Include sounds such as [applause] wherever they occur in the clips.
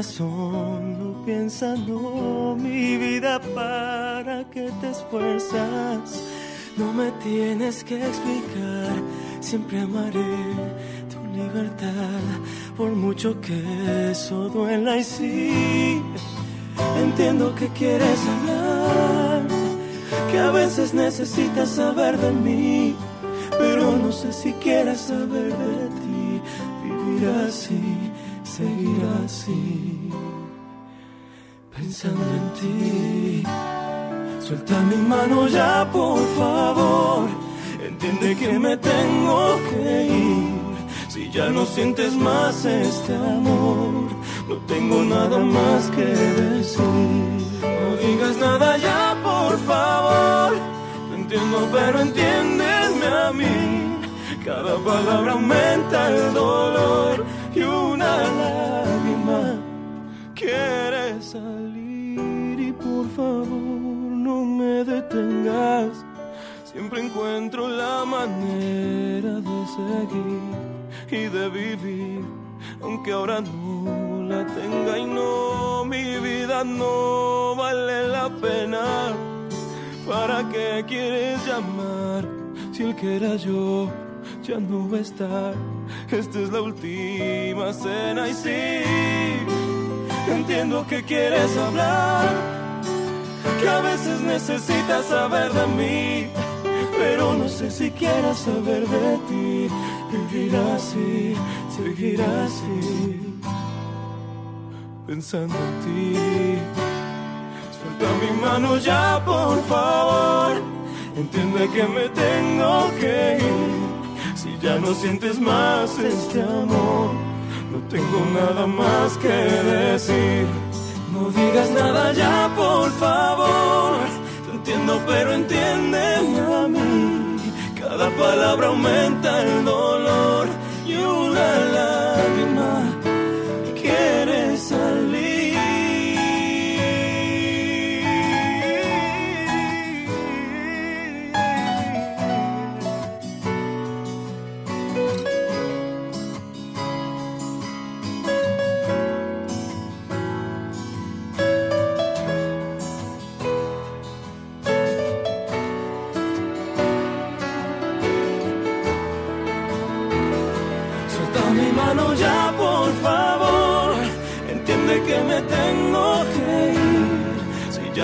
no piensa, no, mi vida, para que te esfuerzas. No me tienes que explicar, siempre amaré tu libertad, por mucho que eso duela y sí. Entiendo que quieres hablar, que a veces necesitas saber de mí, pero no sé si quieres saber de ti. Vivir así, seguir así, pensando en ti. Suelta mi mano ya, por favor. Entiende que me tengo que ir. Si ya no sientes más este amor, no tengo nada más que decir. No digas nada ya, por favor. No entiendo, pero entiéndeme a mí. Cada palabra aumenta el dolor y una lágrima quiere salir. Y por favor, no me detengas. Siempre encuentro la manera de seguir y de vivir, aunque ahora no la tenga y no, mi vida no vale la pena. ¿Para qué quieres llamar si el que era yo ya no va a estar? Esta es la última cena y sí, entiendo que quieres hablar, que a veces necesitas saber de mí pero no sé si quieras saber de ti. Vivir así, seguir así, pensando en ti. Suelta mi mano ya, por favor. Entiende que me tengo que ir. Ya no sientes más este amor, no tengo nada más que decir. No digas nada ya, por favor. Te entiendo, pero entiéndeme a mí. Cada palabra aumenta el dolor y una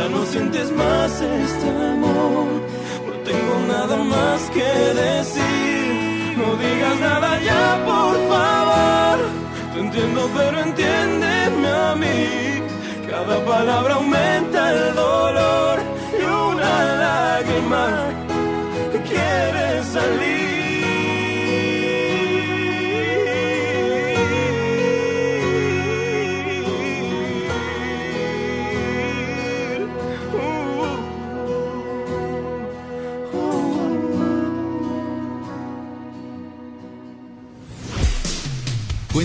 ya no sientes más este amor, no tengo nada más que decir. No digas nada ya, por favor. Te entiendo, pero entiéndeme a mí. Cada palabra aumenta el dolor y una lágrima quiere salir.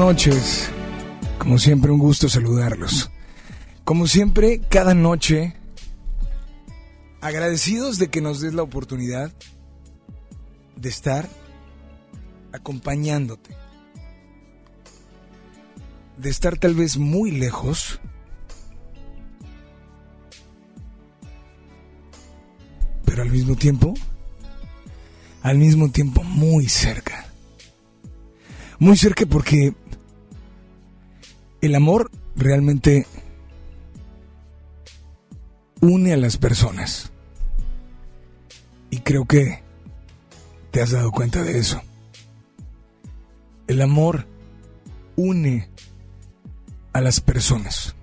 Noches. Como siempre, un gusto saludarlos. Como siempre, cada noche, agradecidos de que nos des la oportunidad de estar acompañándote. De estar tal vez muy lejos. Pero al mismo tiempo, al mismo tiempo muy cerca muy cerca porque el amor realmente une a las personas. Y creo que te has dado cuenta de eso. El amor une a las personas.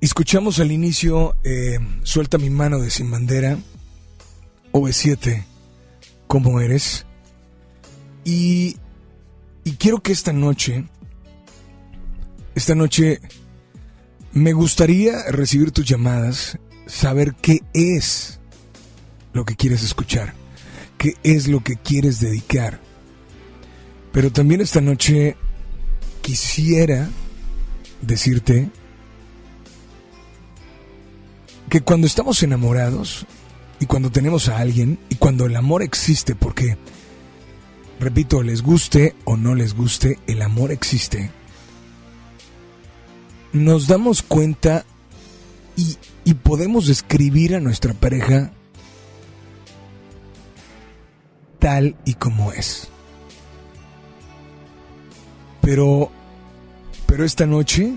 Escuchamos al inicio eh, Suelta mi mano de Sin Bandera, OV7, ¿Cómo eres? Y, quiero que esta noche esta noche me gustaría recibir tus llamadas, saber qué es lo que quieres escuchar, qué es lo que quieres dedicar. Pero también esta noche quisiera decirte que cuando estamos enamorados y cuando tenemos a alguien y cuando el amor existe, porque, repito, les guste o no les guste, el amor existe, nos damos cuenta y, y podemos describir a nuestra pareja tal y como es. Pero, pero esta noche,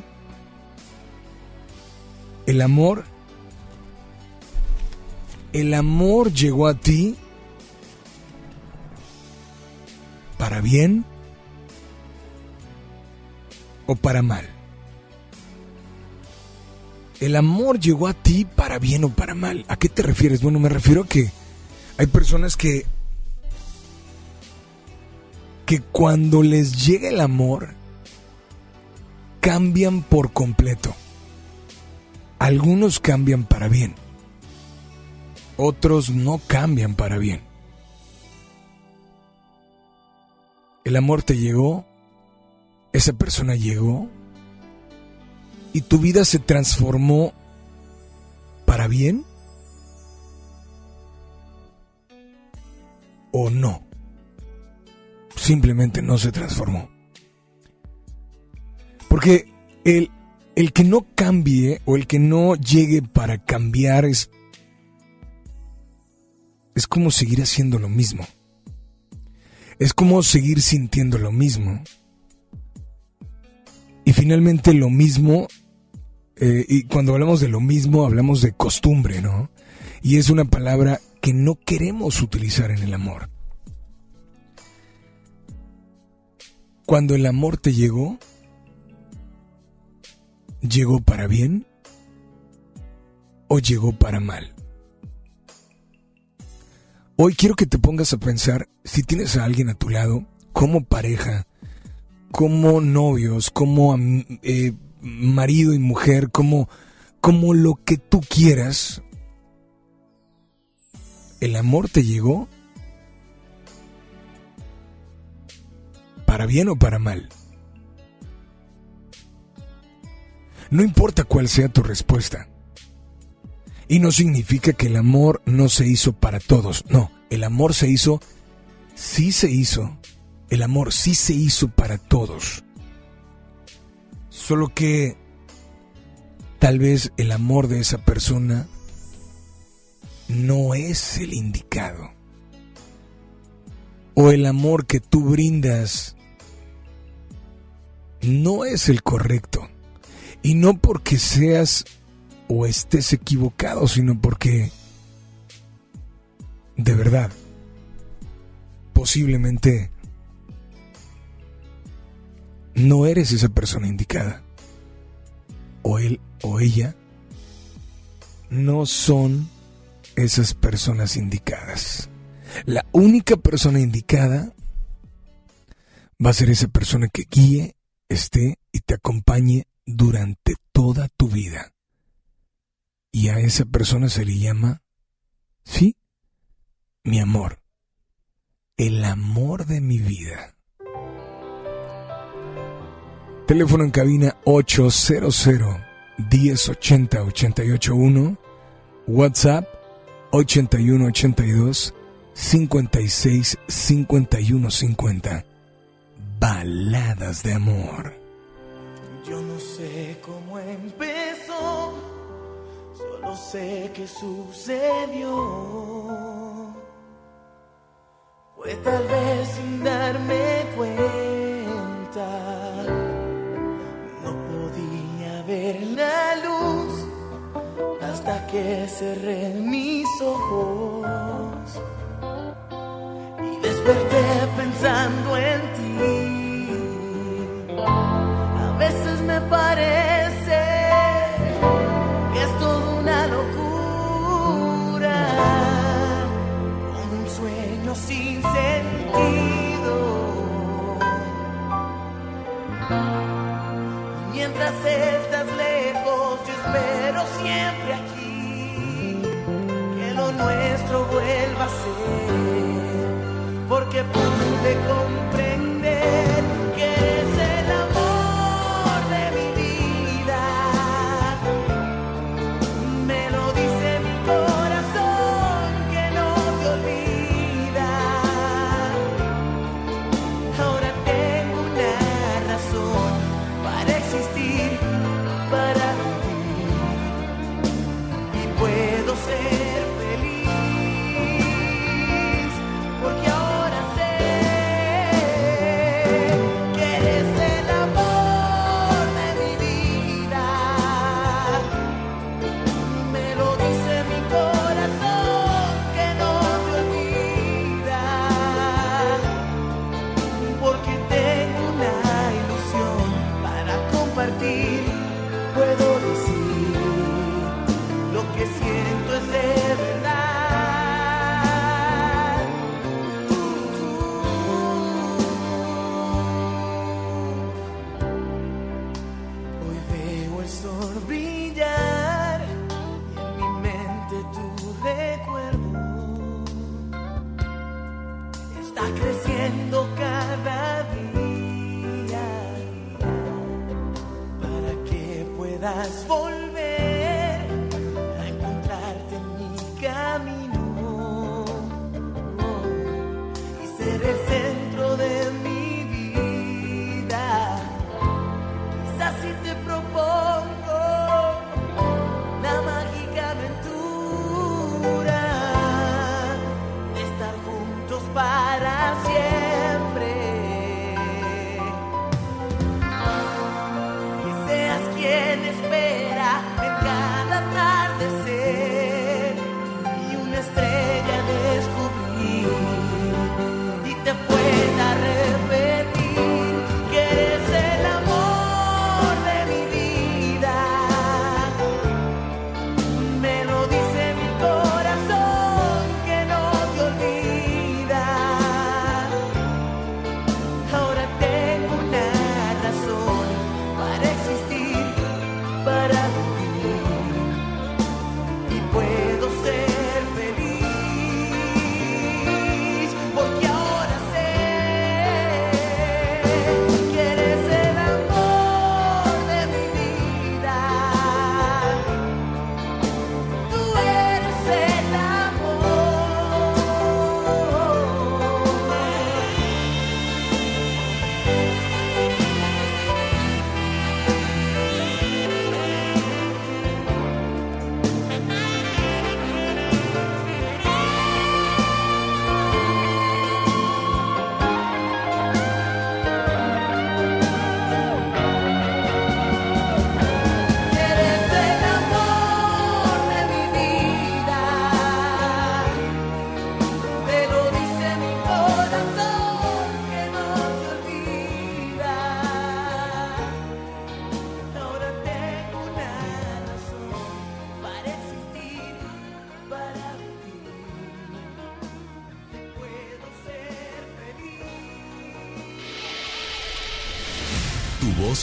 el amor, el amor llegó a ti para bien o para mal. El amor llegó a ti para bien o para mal. ¿A qué te refieres? Bueno, me refiero a que hay personas que que cuando les llega el amor cambian por completo. Algunos cambian para bien. Otros no cambian para bien. El amor te llegó, esa persona llegó y tu vida se transformó para bien o no. Simplemente no se transformó. Porque el, el que no cambie o el que no llegue para cambiar es, es como seguir haciendo lo mismo. Es como seguir sintiendo lo mismo. Y finalmente lo mismo, eh, y cuando hablamos de lo mismo hablamos de costumbre, ¿no? Y es una palabra que no queremos utilizar en el amor. Cuando el amor te llegó, ¿llegó para bien o llegó para mal? Hoy quiero que te pongas a pensar si tienes a alguien a tu lado, como pareja, como novios, como eh, marido y mujer, como, como lo que tú quieras, ¿el amor te llegó? ¿Para bien o para mal? No importa cuál sea tu respuesta. Y no significa que el amor no se hizo para todos. No, el amor se hizo, sí se hizo el amor sí se hizo para todos. Solo que tal vez el amor de esa persona no es el indicado. O el amor que tú brindas no es el correcto. Y no porque seas o estés equivocado, sino porque de verdad posiblemente no eres esa persona indicada. O él o ella no son esas personas indicadas. La única persona indicada va a ser esa persona que guíe, esté y te acompañe durante toda tu vida. Y a esa persona se le llama, sí, mi amor, el amor de mi vida. Teléfono en cabina 800 1080 881. WhatsApp 8182 56 51 50. Baladas de amor. Yo no sé cómo empezó, solo sé que sucedió. Fue tal vez sin darme cuenta ver la luz hasta que cerré mis ojos y desperté pensando en ti. A veces me parece Mientras estás lejos, yo espero siempre aquí que lo nuestro vuelva a ser, porque pude comprender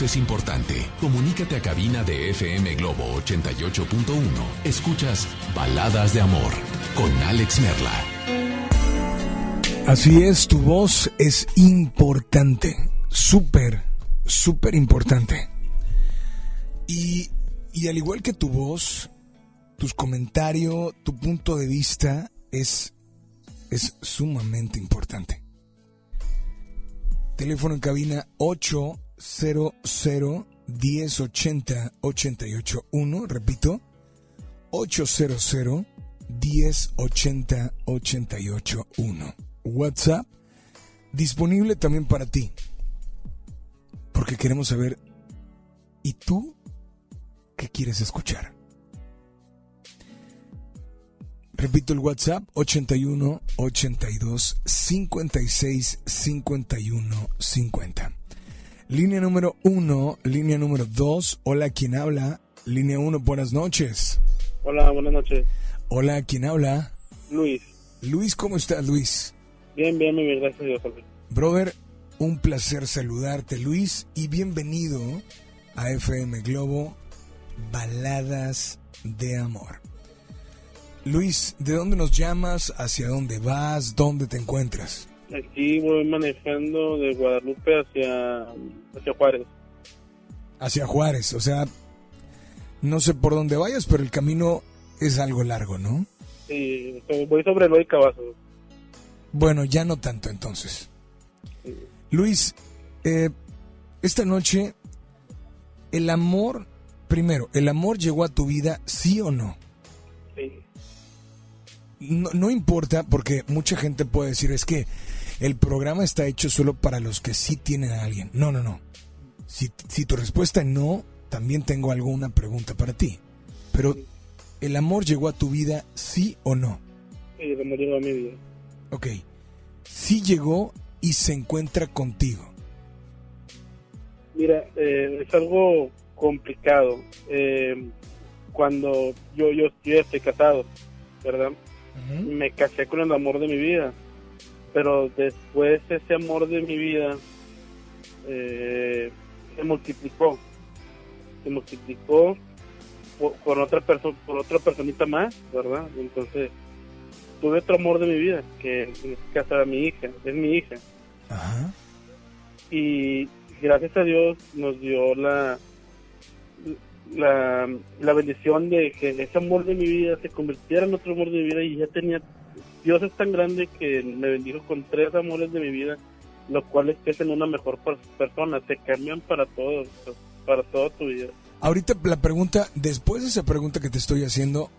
es importante. Comunícate a cabina de FM Globo 88.1. Escuchas Baladas de Amor con Alex Merla. Así es, tu voz es importante, súper, súper importante. Y, y al igual que tu voz, tus comentarios, tu punto de vista es, es sumamente importante. Teléfono en cabina 800 1080 881, repito, 800 1080 881. WhatsApp disponible también para ti. Porque queremos saber, ¿y tú qué quieres escuchar? Repito el WhatsApp 81 82 56 51 50. Línea número 1, línea número 2. Hola, ¿quién habla? Línea 1, buenas noches. Hola, buenas noches. Hola, ¿quién habla? Luis. Luis, ¿cómo estás, Luis? Bien, bien, muy bien, gracias a Dios. Jorge. Brother, un placer saludarte, Luis, y bienvenido a FM Globo, Baladas de Amor. Luis, ¿de dónde nos llamas? ¿Hacia dónde vas? ¿Dónde te encuentras? Aquí voy manejando de Guadalupe hacia, hacia Juárez. Hacia Juárez, o sea, no sé por dónde vayas, pero el camino es algo largo, ¿no? Sí, voy sobre el y Cavazos. Bueno, ya no tanto entonces. Luis, eh, esta noche, el amor, primero, ¿el amor llegó a tu vida, sí o no? Sí. No, no importa, porque mucha gente puede decir, es que el programa está hecho solo para los que sí tienen a alguien. No, no, no. Si, si tu respuesta es no, también tengo alguna pregunta para ti. Pero, ¿el amor llegó a tu vida, sí o no? Sí, el amor llegó a mi vida. Ok. Sí llegó y se encuentra contigo. Mira, eh, es algo complicado. Eh, cuando yo, yo, yo estoy casado, ¿verdad? Me casé con el amor de mi vida. Pero después ese amor de mi vida eh, se multiplicó. Se multiplicó por, por otra persona, por otra personita más, ¿verdad? Entonces tuve otro amor de mi vida, que en este caso era mi hija, es mi hija. Ajá. Y gracias a Dios nos dio la, la, la bendición de que ese amor de mi vida se convirtiera en otro amor de mi vida y ya tenía, Dios es tan grande que me bendijo con tres amores de mi vida, lo cual es que hacen una mejor per- persona, te cambian para todo, para toda tu vida. Ahorita la pregunta, después de esa pregunta que te estoy haciendo,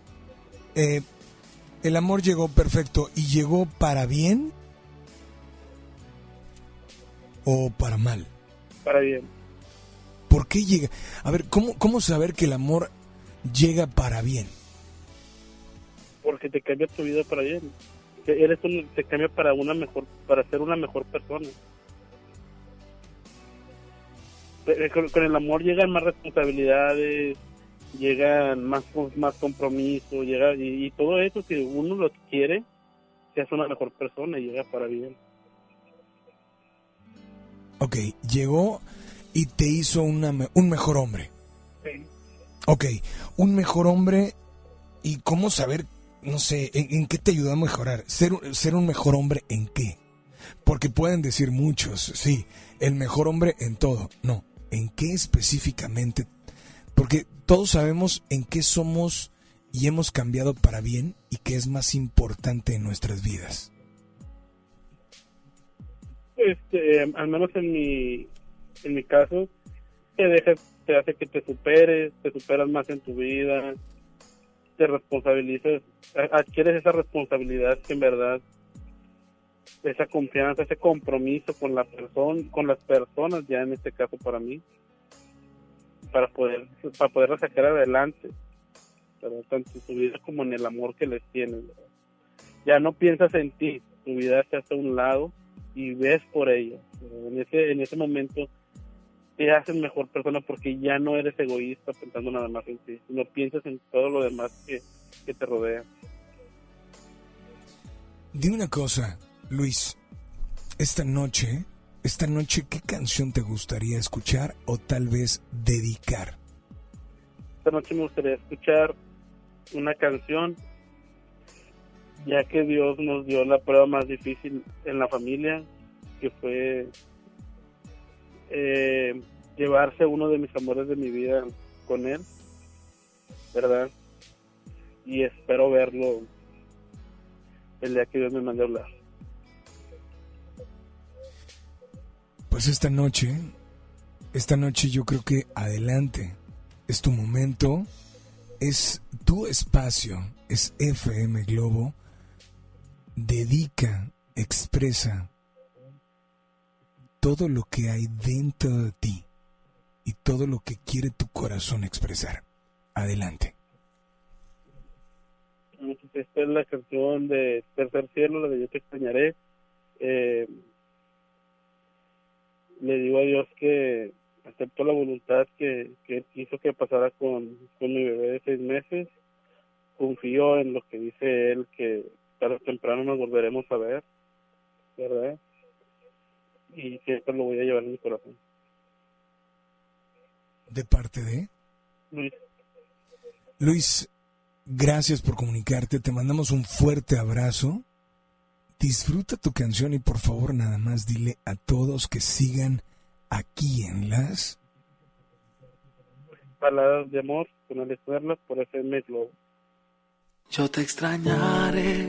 eh, ¿el amor llegó perfecto y llegó para bien o para mal? Para bien. ¿Por qué llega? A ver, ¿cómo, cómo saber que el amor llega para bien? porque te cambia tu vida para bien. Eres un, te cambia para una mejor, para ser una mejor persona. Pero Con, con el amor llegan más responsabilidades, llegan más más compromiso, llega y, y todo eso si uno lo quiere, se hace una mejor persona y llega para bien. Ok, llegó y te hizo una un mejor hombre. Sí. Ok, un mejor hombre y cómo saber, no sé, en, qué te ayuda a mejorar. Ser, un- ser un mejor hombre en qué. Porque pueden decir muchos, sí, el mejor hombre en todo. No, en qué específicamente. Porque todos sabemos en qué somos y hemos cambiado para bien y qué es más importante en nuestras vidas. Este, al menos en mi, en mi caso, te deja, te hace que te superes, te superas más en tu vida, te responsabilizas, a- adquieres esa responsabilidad que en verdad, esa confianza, ese compromiso con la persona, con las personas, ya en este caso para mí, para poder, para poderla sacar adelante, ¿verdad? tanto en tu vida como en el amor que les tienes. Ya no piensas en ti, tu vida se hace a un lado y ves por ella. En ese, en ese momento te haces mejor persona porque ya no eres egoísta pensando nada más en ti, sino piensas en todo lo demás que, que te rodea. Dime una cosa, Luis. Esta noche, esta noche, ¿qué canción te gustaría escuchar o tal vez dedicar? Esta noche me gustaría escuchar una canción, ya que Dios nos dio la prueba más difícil en la familia, que fue eh, llevarse uno de mis amores de mi vida con Él, ¿verdad? Y espero verlo el día que Dios me mande a hablar. Pues esta noche, esta noche yo creo que adelante. Es tu momento, es tu espacio, es FM Globo. Dedica, expresa todo lo que hay dentro de ti y todo lo que quiere tu corazón expresar. Adelante. Entonces, Esta es la canción de Tercer Cielo, la de Yo te extrañaré. Eh, le digo a Dios que acepto la voluntad que, que quiso que pasara con, con mi bebé de seis meses. Confío en lo que dice Él, que tarde o temprano nos volveremos a ver, ¿verdad? Y que esto lo voy a llevar en mi corazón. ¿De parte de? Luis. Luis, gracias por comunicarte. Te mandamos un fuerte abrazo. Disfruta tu canción y por favor nada más dile a todos que sigan aquí en las Palabras de amor con Alex por FM Globo. Yo te extrañaré,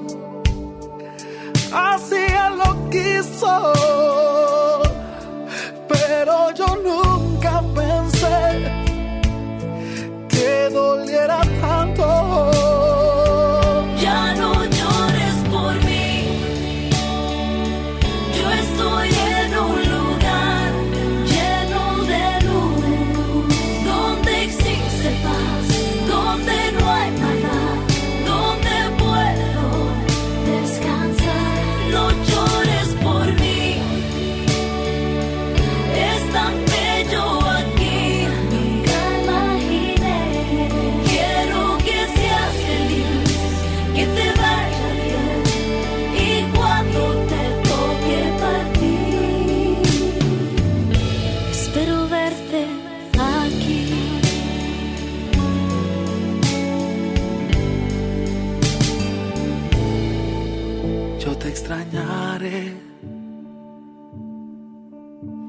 Él lo quiso,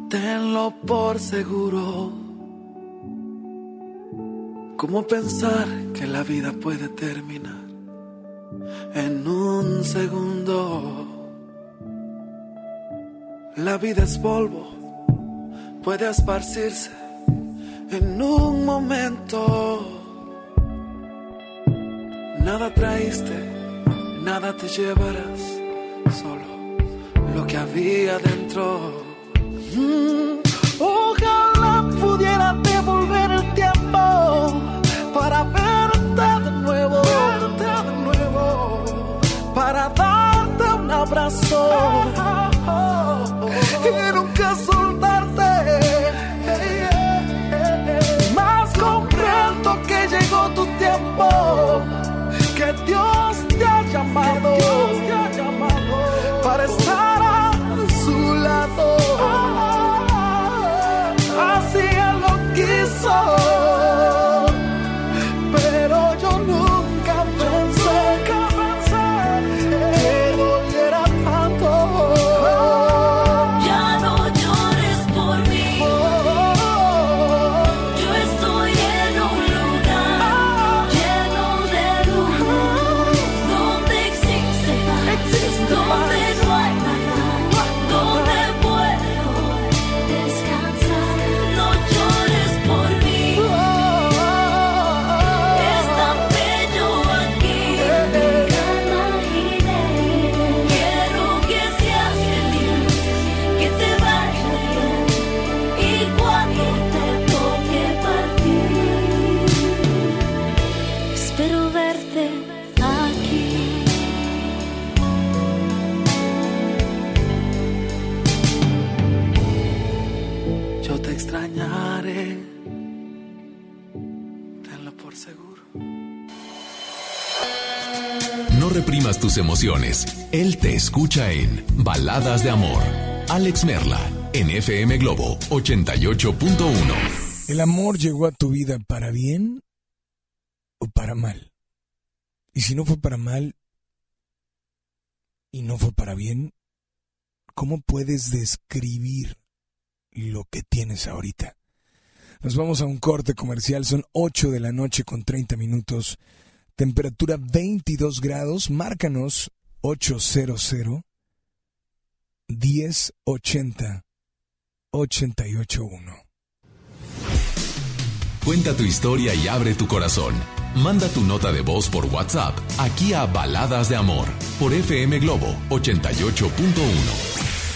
tenlo por seguro. ¿Cómo pensar que la vida puede terminar en un segundo? La vida es polvo, puede esparcirse en un momento. Nada traíste, nada te llevarás, solo lo que había dentro. Mm, ojalá pudiera devolver el tiempo para verte de nuevo, verte de nuevo, para darte un abrazo y nunca soltarte. Más comprendo que llegó tu tiempo, que Dios te ha llamado, emociones. Él te escucha en Baladas de Amor. Alex Merla, en FM Globo 88.1. ¿El amor llegó a tu vida para bien o para mal? Y si no fue para mal y no fue para bien, ¿cómo puedes describir lo que tienes ahorita. Nos vamos a un corte comercial, son 8 de la noche con 30 minutos, temperatura 22 grados, márcanos 800 1080 881. Cuenta tu historia y abre tu corazón. Manda tu nota de voz por WhatsApp aquí a Baladas de Amor por FM Globo 88.1.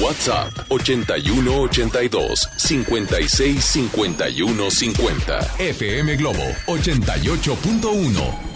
WhatsApp 81 82 56 51 50. FM Globo 88.1.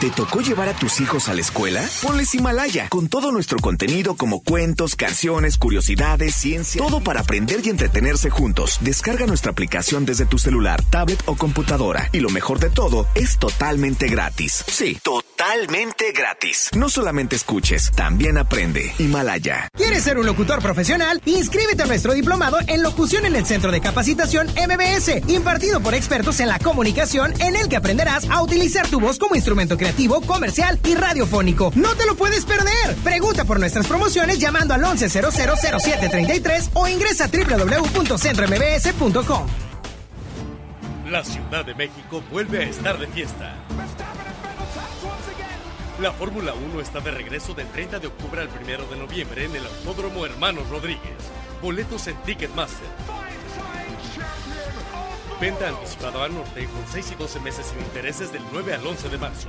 ¿Te tocó llevar a tus hijos a la escuela? Ponles Himalaya, con todo nuestro contenido como cuentos, canciones, curiosidades, ciencia, todo para aprender y entretenerse juntos. Descarga nuestra aplicación desde tu celular, tablet o computadora. Y lo mejor de todo, es totalmente gratis. Sí, totalmente gratis. No solamente escuches, también aprende. Himalaya. ¿Quieres ser un locutor profesional? Inscríbete a nuestro diplomado en locución en el Centro de Capacitación MBS, impartido por expertos en la comunicación, en el que aprenderás a utilizar tu voz como instrumento creativo comercial y radiofónico. No te lo puedes perder. Pregunta por nuestras promociones llamando al 11000733 o ingresa a www.centrombs.com. La Ciudad de México vuelve a estar de fiesta. La Fórmula 1 está de regreso del 30 de octubre al 1 de noviembre en el Autódromo Hermanos Rodríguez. Boletos en Ticketmaster. Venta anticipada al norte con 6 y 12 meses sin intereses del 9 al 11 de marzo.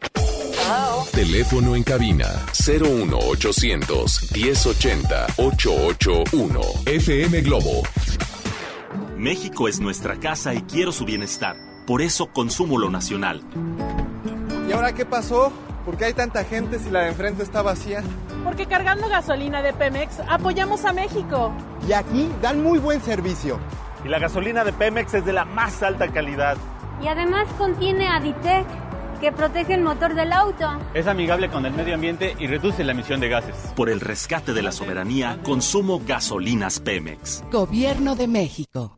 Teléfono en cabina 01800 1080 881. FM Globo. México es nuestra casa y quiero su bienestar. Por eso consumo lo nacional. ¿Y ahora qué pasó? ¿Por qué hay tanta gente si la de enfrente está vacía? Porque cargando gasolina de Pemex apoyamos a México. Y aquí dan muy buen servicio. Y la gasolina de Pemex es de la más alta calidad. Y además contiene Aditec que protege el motor del auto. Es amigable con el medio ambiente y reduce la emisión de gases. Por el rescate de la soberanía, consumo gasolinas Pemex. Gobierno de México.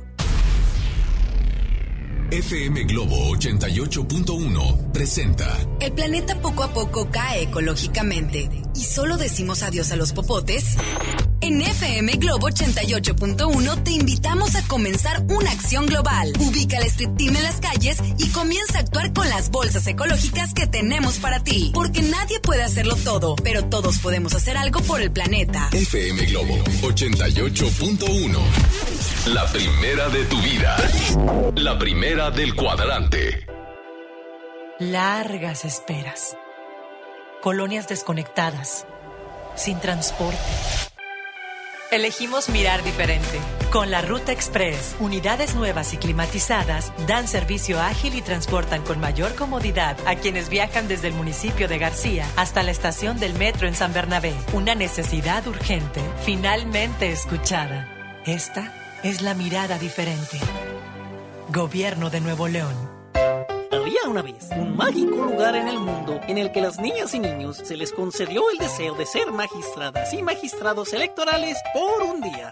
FM Globo 88.1 presenta. El planeta poco a poco cae ecológicamente y solo decimos adiós a los popotes. En FM Globo 88.1 te invitamos a comenzar una acción global. Ubica el Street Team en las calles y comienza a actuar con las bolsas ecológicas que tenemos para ti. Porque nadie puede hacerlo todo, pero todos podemos hacer algo por el planeta. FM Globo 88.1 La primera de tu vida. La primera del cuadrante. Largas esperas. Colonias desconectadas. Sin transporte. Elegimos mirar diferente. Con la Ruta Express, unidades nuevas y climatizadas dan servicio ágil y transportan con mayor comodidad a quienes viajan desde el municipio de García hasta la estación del metro en San Bernabé. Una necesidad urgente, finalmente escuchada. Esta es la mirada diferente. Gobierno de Nuevo León. Había una vez un mágico lugar en el mundo en el que las niñas y niños se les concedió el deseo de ser magistradas y magistrados electorales por un día.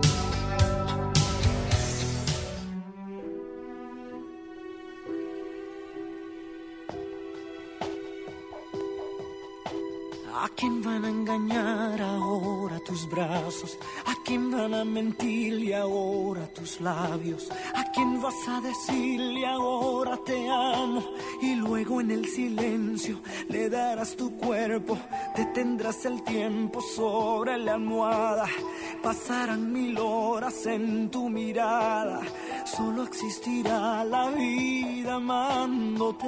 quién van a engañar ahora tus brazos? ¿A quién van a mentirle ahora tus labios? ¿A quién vas a decirle ahora te amo? Y luego en el silencio le darás tu cuerpo, detendrás el tiempo sobre la almohada. Pasarán mil horas en tu mirada, solo existirá la vida amándote.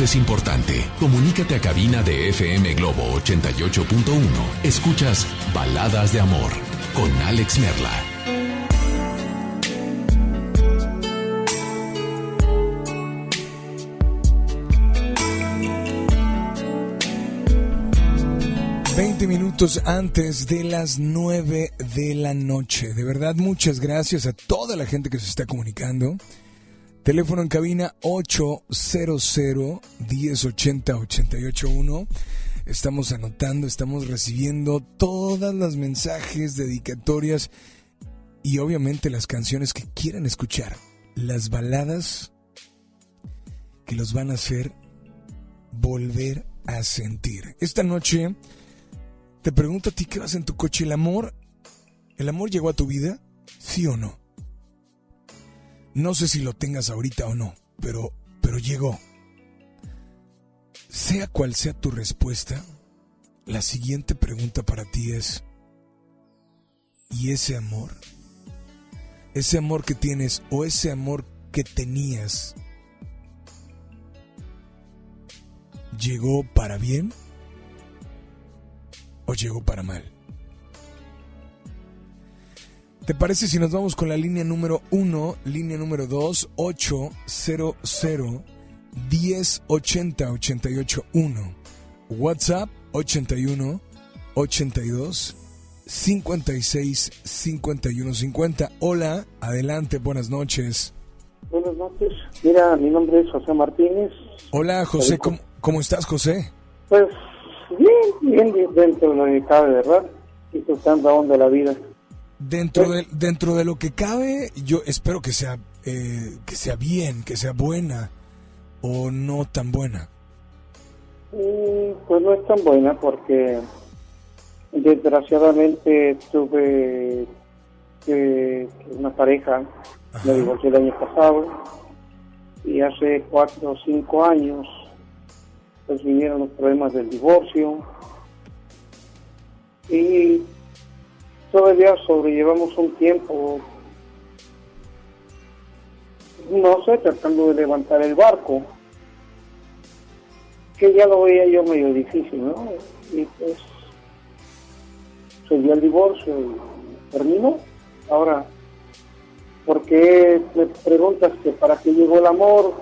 es importante. Comunícate a cabina de FM Globo 88.1. Escuchas Baladas de Amor con Alex Merla. Veinte minutos antes de las nueve de la noche. De verdad, muchas gracias a toda la gente que se está comunicando. Teléfono en cabina 800-1080-881. Estamos anotando, estamos recibiendo todas las mensajes, dedicatorias y obviamente las canciones que quieran escuchar. Las baladas que los van a hacer volver a sentir. Esta noche te pregunto a ti qué vas en tu coche. ¿El amor? ¿El amor llegó a tu vida? ¿Sí o no? No sé si lo tengas ahorita o no, pero, pero llegó. Sea cual sea tu respuesta, la siguiente pregunta para ti es, ¿y ese amor? Ese amor que tienes o ese amor que tenías, ¿llegó para bien o llegó para mal? ¿Te parece si nos vamos con la línea número 1, línea número 2, 800 1080 881 WhatsApp 81 82 56 51 50. Hola, adelante, buenas noches. Buenas noches. Mira, mi nombre es José Martínez. Hola, José, ¿cómo, cómo estás, José? Pues bien, bien dentro de lo que cabe, ¿verdad? Disfrutando aún de la vida. Dentro de, dentro de lo que cabe, yo espero que sea, eh, que sea bien, que sea buena o no tan buena. Pues no es tan buena porque desgraciadamente tuve eh, una pareja, me divorcié el año pasado y hace cuatro o cinco años pues vinieron los problemas del divorcio y todavía sobrellevamos un tiempo, no sé, tratando de levantar el barco, que ya lo veía yo medio difícil, ¿no? Y pues se dio el divorcio y terminó. Ahora, ¿por qué me preguntas que para qué llegó el amor?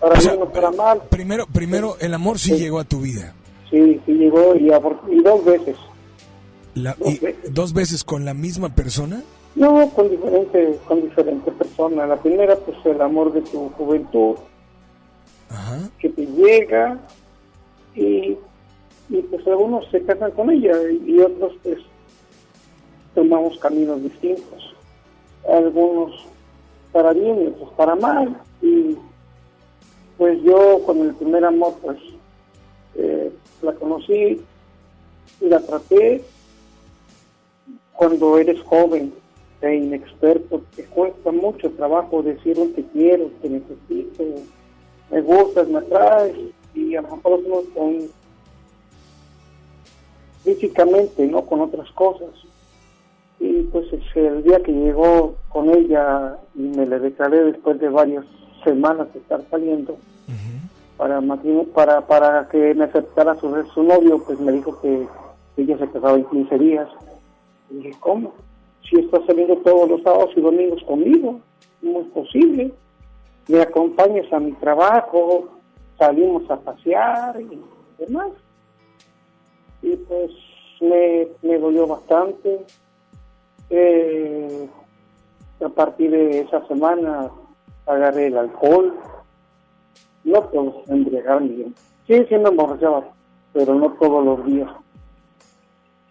Para O sea, bien o para mal. Primero, primero el amor sí, llegó a tu vida. Sí, sí llegó y, y dos veces. La- ¿Dos veces con la misma persona? No, con diferente, con diferente persona. La primera, pues el amor de tu juventud, que te llega y, y pues algunos se casan con ella y otros pues tomamos caminos distintos. Algunos para bien y otros para mal. Y pues yo con el primer amor pues eh, la conocí y la traté cuando eres joven e inexperto, te cuesta mucho trabajo decir un te quiero, te necesito, me gustas, me atraes, y a lo mejor no con físicamente, no con otras cosas. Y pues el día que llegó con ella y me le declaré después de varias semanas de estar saliendo para matrimonio- para para que me aceptara su, su novio, pues me dijo que ella se casaba en 15 días. Dije, ¿cómo? Si estás saliendo todos los sábados y domingos conmigo, ¿cómo es posible? Me acompañas a mi trabajo, salimos a pasear y demás. Y pues me, me dolió bastante. Eh, a partir de esa semana agarré el alcohol. No puedo embriagarme bien. Sí, sí me emborrachaba, pero no todos los días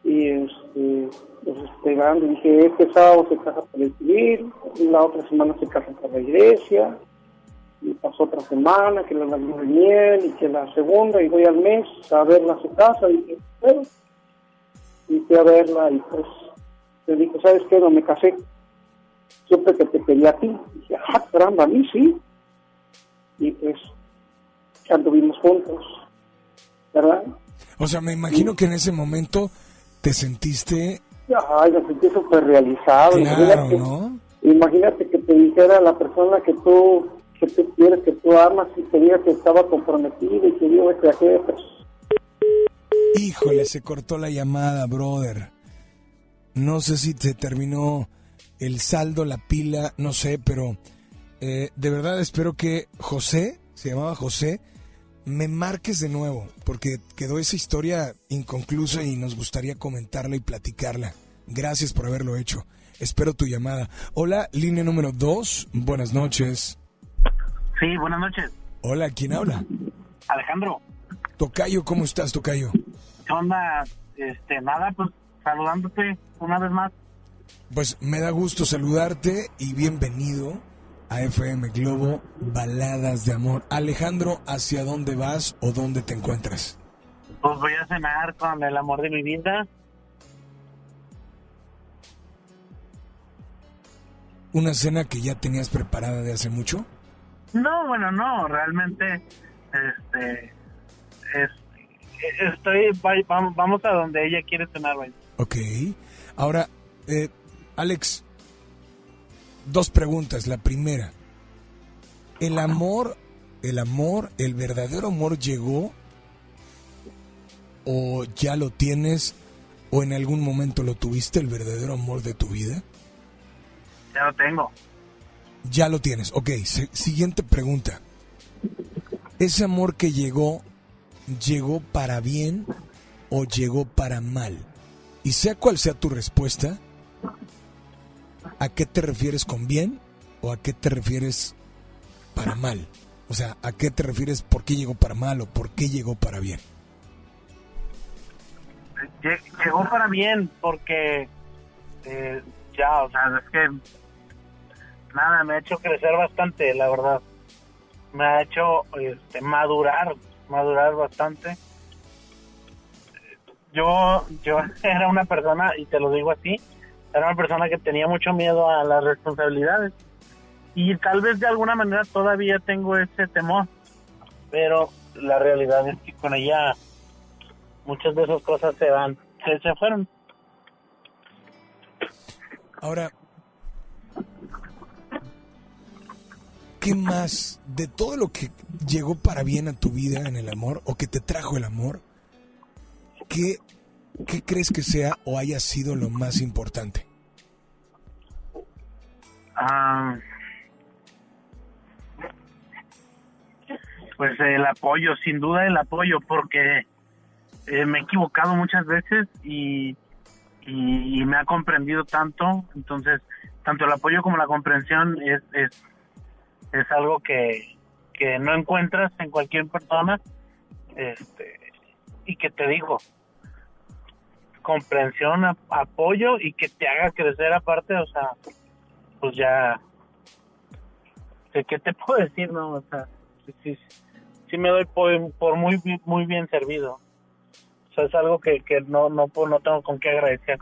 y este pues esperando. Dije este sábado se casa por el civil la otra semana se casa por la iglesia y pasó otra semana que la luna de miel y que la segunda y voy al mes a verla a su casa y dije bueno y fui a verla y pues le dije sabes qué no me casé supe que te quería a ti y dije ah caramba a mí sí y pues anduvimos juntos verdad O sea, me imagino que en ese momento te sentiste... Ay, me sentí súper realizado. Claro, imagínate, ¿no? imagínate que te dijera la persona que tú que tú quieres, que tú amas y que diga que estaba comprometido y que digo que aquello. Híjole, se cortó la llamada, brother. No sé si se terminó el saldo, la pila, no sé, pero eh, de verdad espero que José, se llamaba José, me marques de nuevo, porque quedó esa historia inconclusa y nos gustaría comentarla y platicarla. Gracias por haberlo hecho. Espero tu llamada. Hola, línea número 2. Buenas noches. Sí, buenas noches. Hola, ¿quién habla? Alejandro. Tocayo, ¿cómo estás, Tocayo? ¿Qué onda? Este, nada, pues saludándote una vez más. Pues me da gusto saludarte y bienvenido a FM Globo Baladas de Amor. Alejandro, ¿hacia dónde vas o dónde te encuentras? Pues voy a cenar con el amor de mi vida. ¿Una cena que ya tenías preparada de hace mucho? No, bueno, no, realmente, este, es, estoy, vamos, a donde ella quiere cenar, güey. Ok. Ahora, eh, Alex, dos preguntas. La primera, ¿el amor, el amor, el verdadero amor llegó o ya lo tienes o en algún momento lo tuviste, el verdadero amor de tu vida? Ya lo tengo. Ya lo tienes. Ok, siguiente pregunta. ¿Ese amor que llegó, llegó para bien o llegó para mal? Y sea cual sea tu respuesta, ¿a qué te refieres con bien o a qué te refieres para mal? O sea, ¿a qué te refieres por qué llegó para mal o por qué llegó para bien? Llegó para bien porque eh, ya, o sea, es que nada, me ha hecho crecer bastante, la verdad. Me ha hecho este, madurar, madurar bastante yo, yo [laughs] era una persona, y te lo digo así, era una persona que tenía mucho miedo a las responsabilidades. Y tal vez de alguna manera todavía tengo ese temor, pero la realidad es que con ella muchas de esas cosas se van, se, se fueron. Ahora, ¿qué más de todo lo que llegó para bien a tu vida en el amor o que te trajo el amor? ¿qué, ¿qué crees que sea o haya sido lo más importante? Ah, pues el apoyo, sin duda el apoyo, porque eh, me he equivocado muchas veces y, y, me ha comprendido tanto, entonces tanto el apoyo como la comprensión es, es, es algo que, que no encuentras en cualquier persona este, y que te digo, comprensión, apoyo y que te haga crecer aparte, o sea, pues ya, ¿qué te [laughs] puedo decir, no? O sea, sí, me doy por, muy, muy bien servido. O sea, es algo que, que no, no, no tengo con qué agradecer.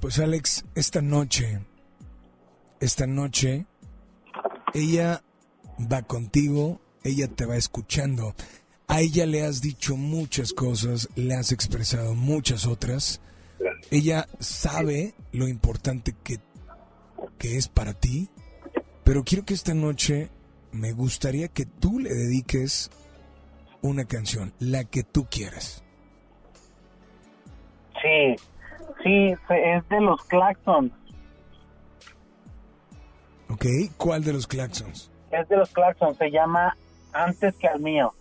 Pues Alex, esta noche, esta noche, ella va contigo, ella te va escuchando. A ella le has dicho muchas cosas, le has expresado muchas otras. Ella sabe lo importante que, que es para ti, pero quiero que esta noche me gustaría que tú le dediques una canción, la que tú quieras. Sí, sí, es de los Claxons. Ok, ¿cuál de los Claxons? Es de los Claxons, se llama Antes que al mío.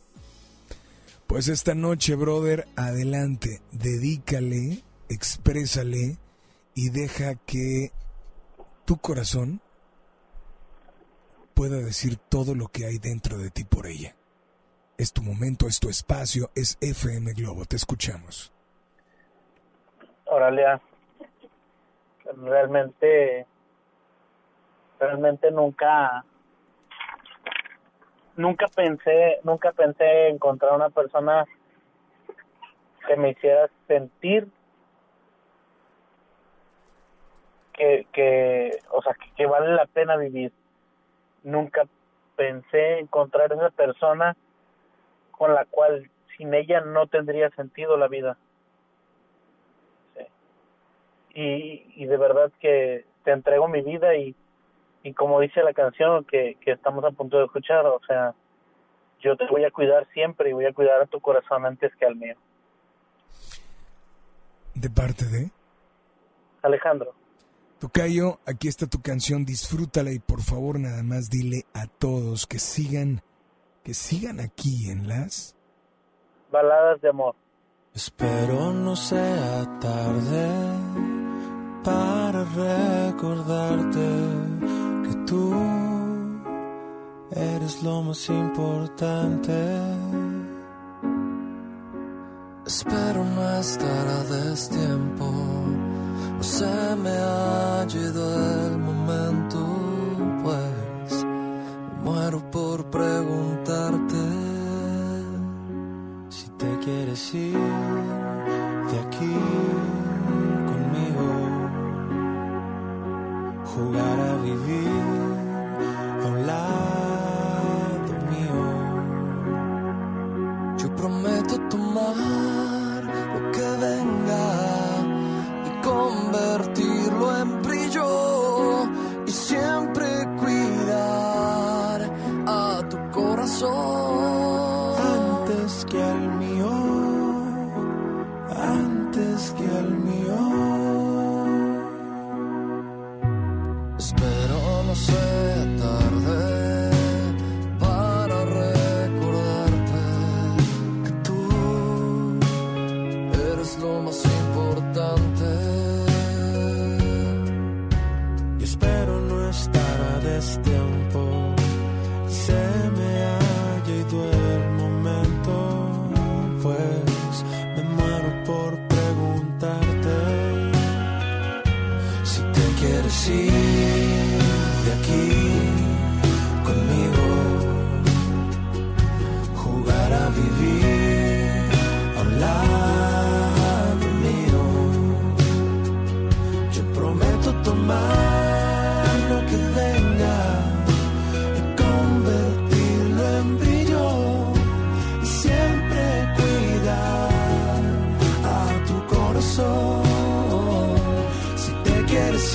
Pues esta noche, brother, adelante, dedícale, exprésale y deja que tu corazón pueda decir todo lo que hay dentro de ti por ella. Es tu momento, es tu espacio, es FM Globo, te escuchamos. Oralia, realmente, realmente nunca nunca pensé, nunca pensé encontrar una persona que me hiciera sentir que, que o sea, que, vale la pena vivir. Nunca pensé encontrar esa persona con la cual sin ella no tendría sentido la vida. Y, y de verdad que te entrego mi vida y, y como dice la canción que, que estamos a punto de escuchar, o sea, yo te voy a cuidar siempre y voy a cuidar a tu corazón antes que al mío. ¿De parte de? Alejandro. Tocayo, aquí está tu canción, disfrútala y por favor nada más dile a todos que sigan, que sigan aquí en las baladas de amor. Espero no sea tarde para recordarte tú eres lo más importante. Espero no estar a destiempo se me ha ido el momento, pues muero por preguntarte si te quieres ir de aquí conmigo, jugar a vivir lo que venga convertirlo en brillo y siempre cuidar a tu corazón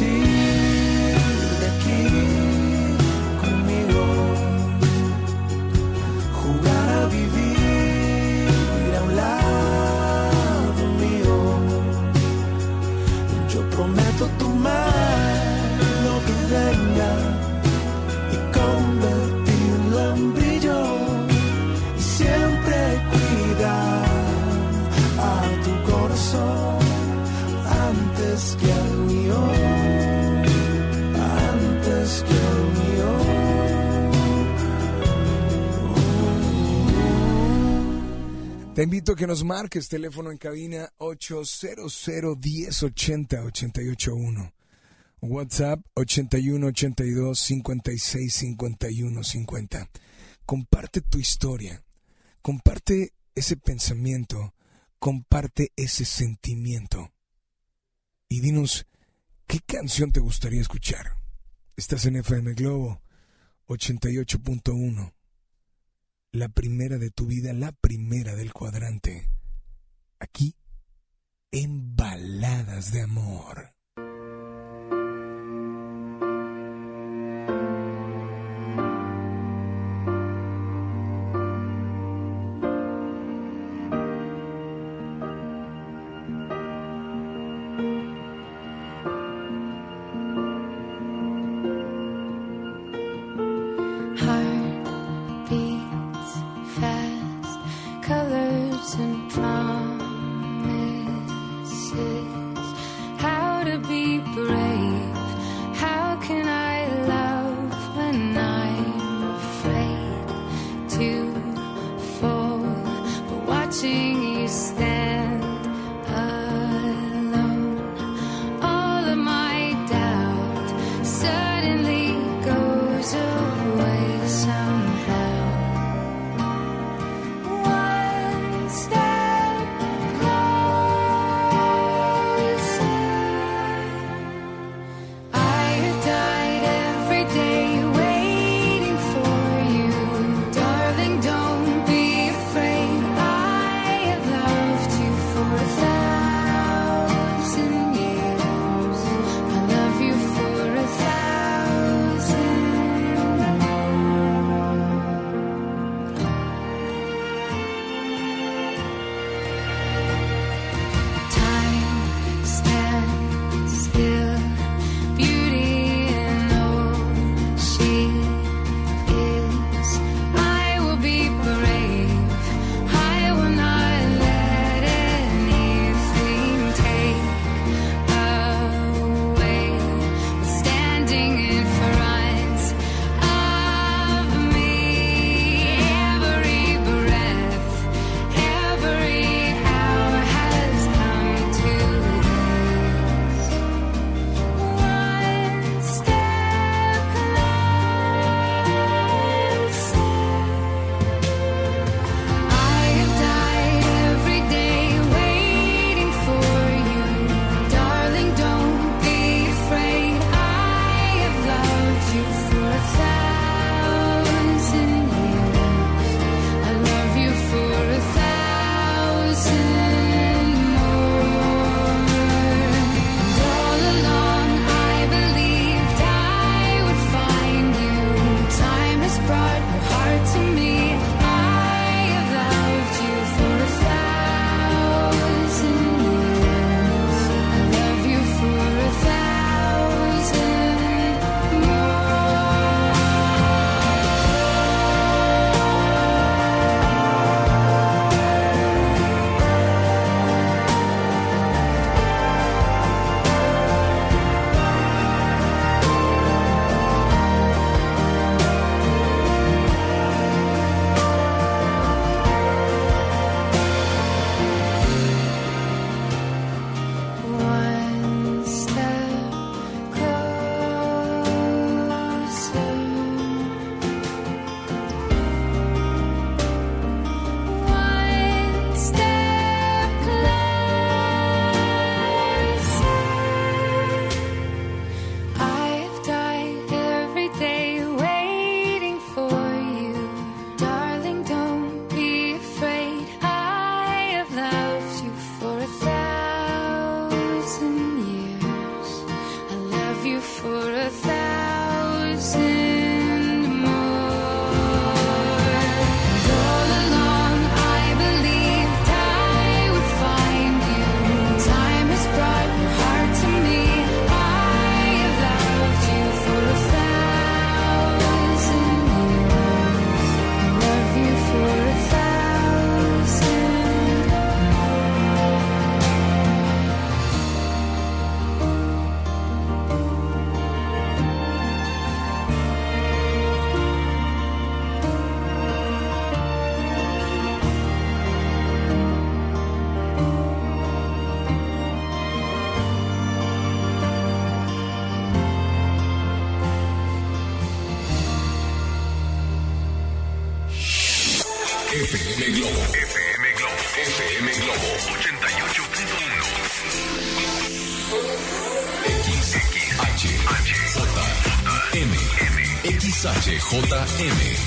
quieres que nos marques teléfono en cabina 800 1080 881. WhatsApp 81 82 56 51 50. Comparte tu historia. Comparte ese pensamiento. Comparte ese sentimiento. Y dinos, ¿qué canción te gustaría escuchar? Estás en FM Globo 88.1 la primera de tu vida, la primera del cuadrante. Aquí, en Baladas de Amor.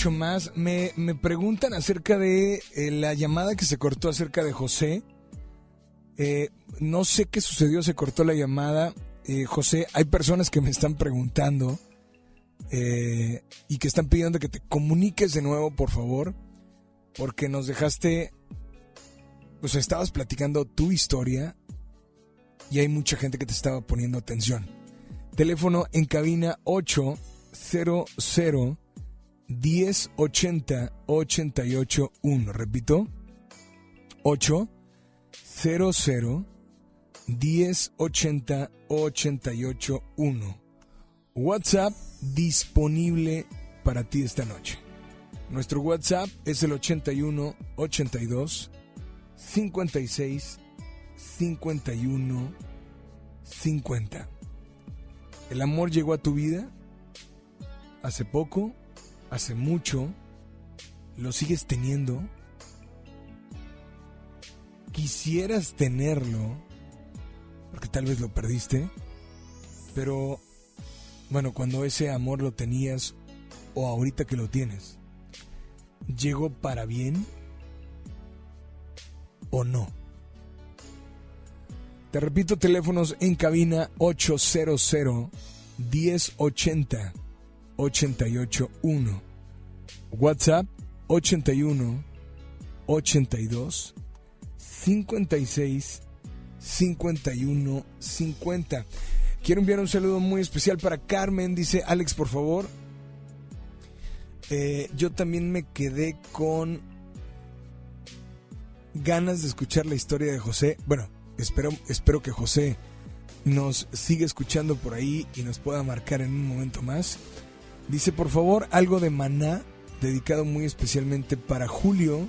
mucho más. Me, me preguntan acerca de eh, la llamada que se cortó acerca de José. Eh, no sé qué sucedió, se cortó la llamada. Eh, José, hay personas que me están preguntando y que están pidiendo que te comuniques de nuevo, por favor, porque nos dejaste, sea, estabas platicando tu historia y hay mucha gente que te estaba poniendo atención. Teléfono en cabina 800 1080 881. Repito, 800 1080 881. WhatsApp disponible para ti esta noche. Nuestro WhatsApp es el 81 82 56 51 50. ¿El amor llegó a tu vida? ¿Hace poco? ¿Hace mucho? ¿Lo sigues teniendo? ¿Quisieras tenerlo? Porque tal vez lo perdiste. Pero, bueno, cuando ese amor lo tenías o ahorita que lo tienes, ¿llegó para bien o no? Te repito, teléfonos en cabina 800 1080 881. WhatsApp 81 82 56 51 50. Quiero enviar un saludo muy especial para Carmen. Dice Alex, por favor. Eh, yo también me quedé con ganas de escuchar la historia de José. Bueno, espero, espero que José nos sigue escuchando por ahí y nos pueda marcar en un momento más. Dice, por favor, algo de maná, dedicado muy especialmente para Julio,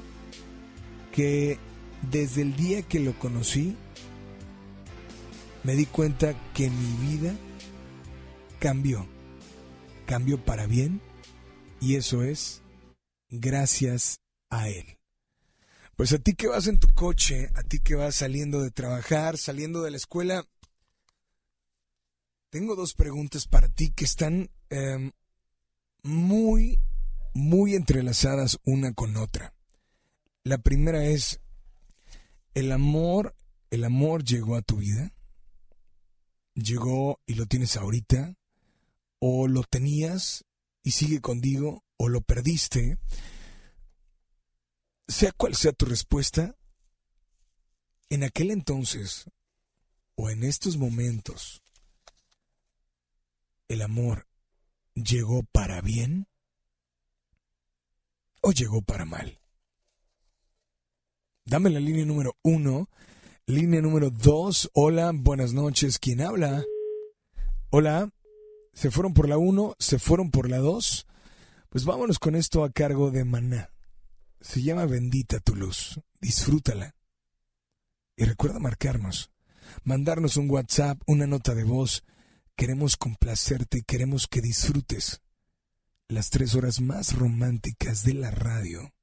que desde el día que lo conocí, me di cuenta que mi vida cambió. Cambió para bien y eso es gracias a él. Pues a ti que vas en tu coche, a ti que vas saliendo de trabajar, saliendo de la escuela, tengo dos preguntas para ti que están em, muy, muy entrelazadas una con otra. La primera es, ¿el amor, el amor llegó a tu vida? ¿Llegó y lo tienes ahorita? ¿O lo tenías y sigue contigo? ¿O lo perdiste? Sea cual sea tu respuesta, en aquel entonces o en estos momentos, ¿el amor llegó para bien o llegó para mal? Dame la línea número uno, línea número dos. Hola, buenas noches. ¿Quién habla? Hola, se fueron por la uno, se fueron por la dos. Pues vámonos con esto a cargo de Maná. Se llama Bendita tu luz. Disfrútala. Y recuerda marcarnos, mandarnos un WhatsApp, una nota de voz. Queremos complacerte y queremos que disfrutes las tres horas más románticas de la radio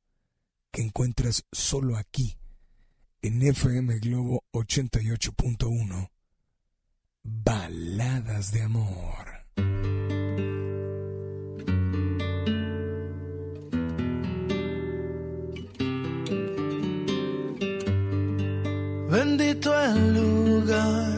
que encuentras solo aquí, en FM Globo 88.1. Baladas de amor. Bendito el lugar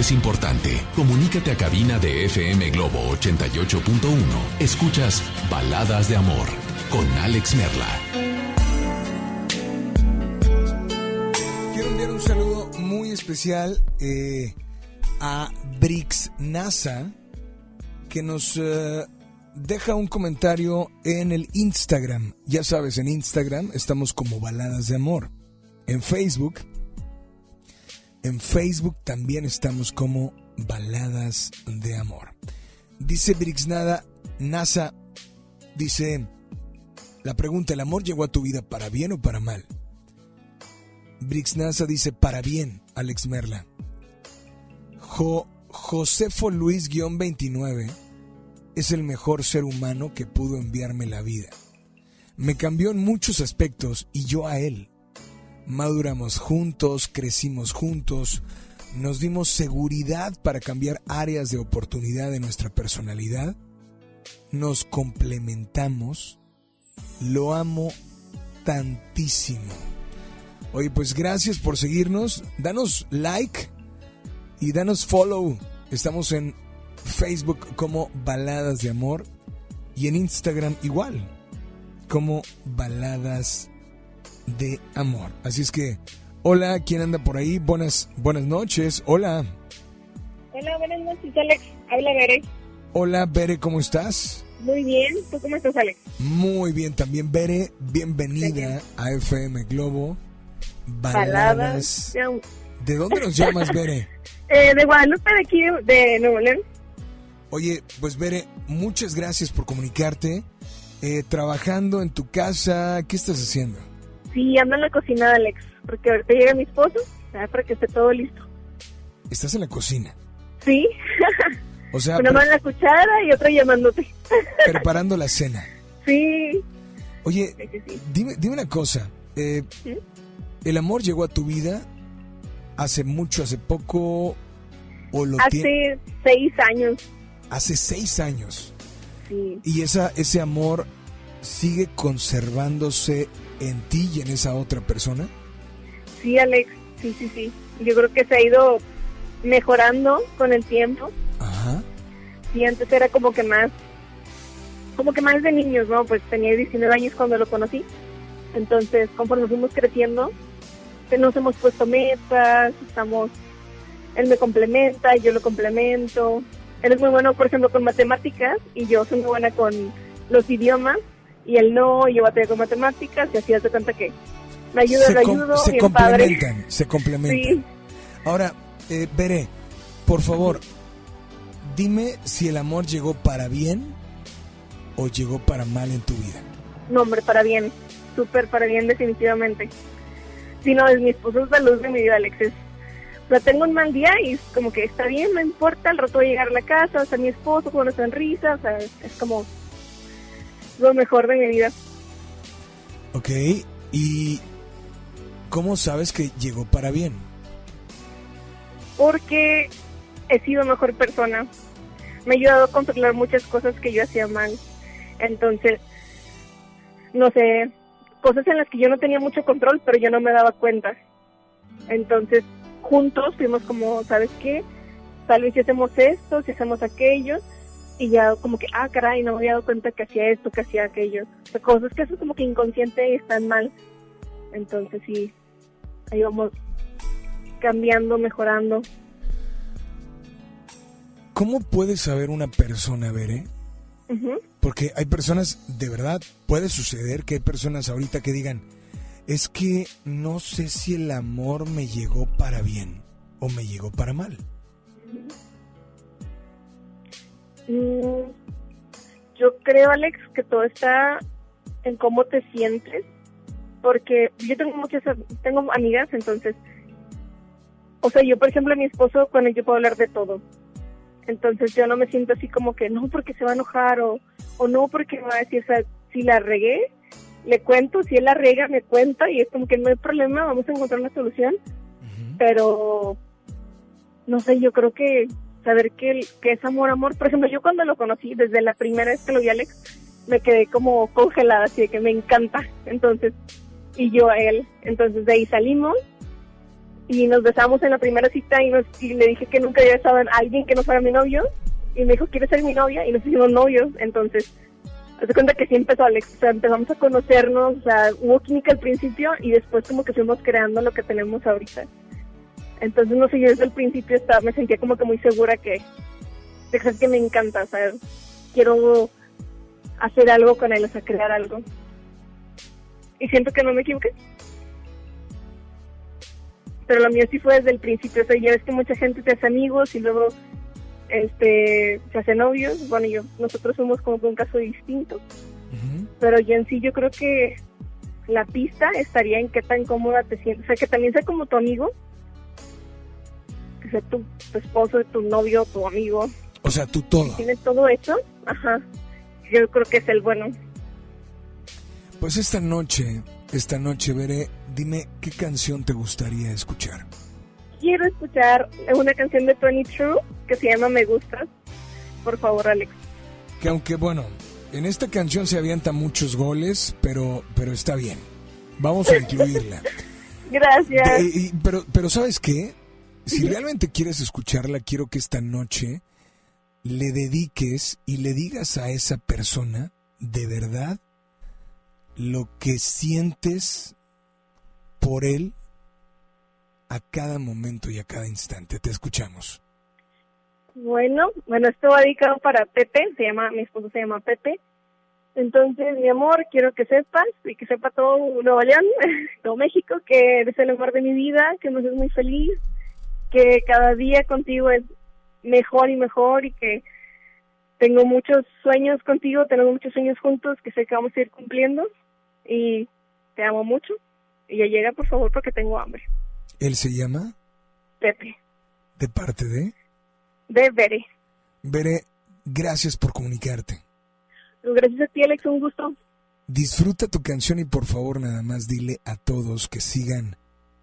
es importante. Comunícate a cabina de FM Globo 88.1. Escuchas Baladas de Amor con Alex Merla. Quiero enviar un saludo muy especial eh, a Brix NASA, que nos eh, deja un comentario en el Instagram. Ya sabes, en Instagram estamos como Baladas de Amor. En Facebook, Facebook también estamos como Baladas de Amor. Dice Brixnada, NASA, dice, la pregunta, ¿el amor llegó a tu vida para bien o para mal? Brix NASA dice, para bien, Alex Merla. Jo, Josefo Luis-29 es el mejor ser humano que pudo enviarme la vida. Me cambió en muchos aspectos y yo a él. Maduramos juntos, crecimos juntos, nos dimos seguridad para cambiar áreas de oportunidad de nuestra personalidad, nos complementamos, lo amo tantísimo. Oye, pues gracias por seguirnos, danos like y danos follow. Estamos en Facebook como Baladas de Amor y en Instagram igual, como Baladas de Amor. Así es que, hola, ¿quién anda por ahí? Buenas, buenas noches, hola. Hola, buenas noches, Alex. Habla Bere. Hola, Bere, ¿cómo estás? Muy bien. ¿Tú cómo estás, Alex? Muy bien, también Bere, bienvenida a FM Globo. Baladas de. ¿De dónde nos llamas, Bere? [laughs] Eh, de Guadalupe, de aquí, de Nuevo León. Oye, pues Bere, muchas gracias por comunicarte. Eh, trabajando en tu casa, ¿qué estás haciendo? Sí, ando en la cocina, Alex. Porque ahorita llega mi esposo, para que esté todo listo. Estás en la cocina. Sí. O sea, Una mano en la cuchara y otra llamándote. preparando la cena. Sí. Oye, Sí, sí, sí. dime, dime una cosa. eh, ¿Sí? ¿El amor llegó a tu vida hace mucho, hace poco o lo tiene Hace seis años. hace seis años? Sí. Y esa, ese amor sigue conservándose en ti y en esa otra persona. Sí, Alex. Sí, sí, sí. Yo creo que se ha ido mejorando con el tiempo. Ajá. Sí, antes era como que más, como que más de niños, ¿no? Pues tenía 19 años cuando lo conocí. Entonces, conforme fuimos creciendo, nos hemos puesto metas, estamos, él me complementa, yo lo complemento. Él es muy bueno, por ejemplo, con matemáticas y yo soy muy buena con los idiomas y él no, y yo batalla con matemáticas y así hace cuenta que me ayuda, se com- ayudo, se bien padre. complementan, se complementan. Sí. Ahora, eh, Bere, por favor, dime si el amor llegó para bien o llegó para mal en tu vida. No, hombre, para bien. Súper para bien, definitivamente. Si no, es mi esposo, es la luz de mi vida, Alex. Es, o sea, tengo un mal día y es como que está bien, no importa, al rato voy a llegar a la casa, va a estar mi esposo con una sonrisa, o sea, es como lo mejor de mi vida. Ok, ¿y cómo sabes que llegó para bien? Porque he sido mejor persona. Me ha ayudado a controlar muchas cosas que yo hacía mal. Entonces, no sé, cosas en las que yo no tenía mucho control, pero yo no me daba cuenta. Entonces, juntos fuimos como, ¿sabes qué? Tal vez si hacemos esto, si hacemos aquello, y ya como que, ah, caray, no me había dado cuenta que hacía esto, que hacía aquello. O sea, cosas que eso como que inconsciente y están mal. Entonces, sí, ahí vamos cambiando, mejorando. ¿Cómo puede saber una persona, Bere? Ujú. Porque hay personas, de verdad, puede suceder que hay personas ahorita que digan, es que no sé si el amor me llegó para bien o me llegó para mal. Mm, Yo creo, Alex, que todo está en cómo te sientes, porque yo tengo muchas, tengo amigas, entonces, o sea, yo, por ejemplo, a mi esposo, con él yo puedo hablar de todo. Entonces yo no me siento así como que no porque se va a enojar o, o no porque me va a decir, o sea, si la regué, le cuento, si él la rega, me cuenta y es como que no hay problema, vamos a encontrar una solución. Pero, no sé, yo creo que saber que, que es amor, amor. Por ejemplo, yo cuando lo conocí, desde la primera vez que lo vi a Alex, me quedé como congelada, así de que me encanta. Entonces, y yo a él. Entonces de ahí salimos y nos besamos en la primera cita y, nos, y le dije que nunca había estado en alguien que no fuera mi novio y me dijo, ¿quieres ser mi novia? Y nos hicimos novios, entonces, te cuenta que sí empezó Alex, o sea, empezamos a conocernos, o sea, hubo química al principio y después como que fuimos creando lo que tenemos ahorita. Entonces, no sé, yo desde el principio estaba, me sentía como que muy segura que, de que, me encanta, o sea, quiero hacer algo con él, o sea, crear algo. Y siento que no me equivoqué. Pero lo mío sí fue desde el principio, o sea, ya ves que mucha gente se hace amigos y luego este se hace novios. Bueno, yo nosotros somos como que un caso distinto. Pero yo en sí yo creo que la pista estaría en qué tan cómoda te sientes. O sea, que también sea como tu amigo. Que sea tu, tu esposo, tu novio, tu amigo. O sea, tú todo. Tienes todo eso. Ajá. Yo creo que es el bueno. Pues esta noche, esta noche veré, dime qué canción te gustaría escuchar. Quiero escuchar una canción de Tony True que se llama Me Gustas. Por favor, Alex. Que aunque bueno, en esta canción se avientan muchos goles, pero, pero está bien. Vamos a incluirla. [laughs] Gracias. Y- pero, pero ¿sabes qué? Si realmente quieres escucharla, quiero que esta noche le dediques y le digas a esa persona de verdad lo que sientes por él a cada momento y a cada instante. Te escuchamos. Bueno, bueno, esto va dedicado para Pepe, se llama, mi esposo se llama Pepe. Entonces, mi amor, quiero que sepas y que sepa todo Nuevo León, [laughs] todo México, que eres el amor de mi vida, que me haces muy feliz, que cada día contigo es mejor y mejor y que tengo muchos sueños contigo, tenemos muchos sueños juntos que sé que vamos a ir cumpliendo y te amo mucho. Y ya llega, por favor, porque tengo hambre. Él se llama Pepe, de parte de de Bere. Veré. Gracias por comunicarte. Gracias a ti, Alex, un gusto. Disfruta tu canción y por favor nada más dile a todos que sigan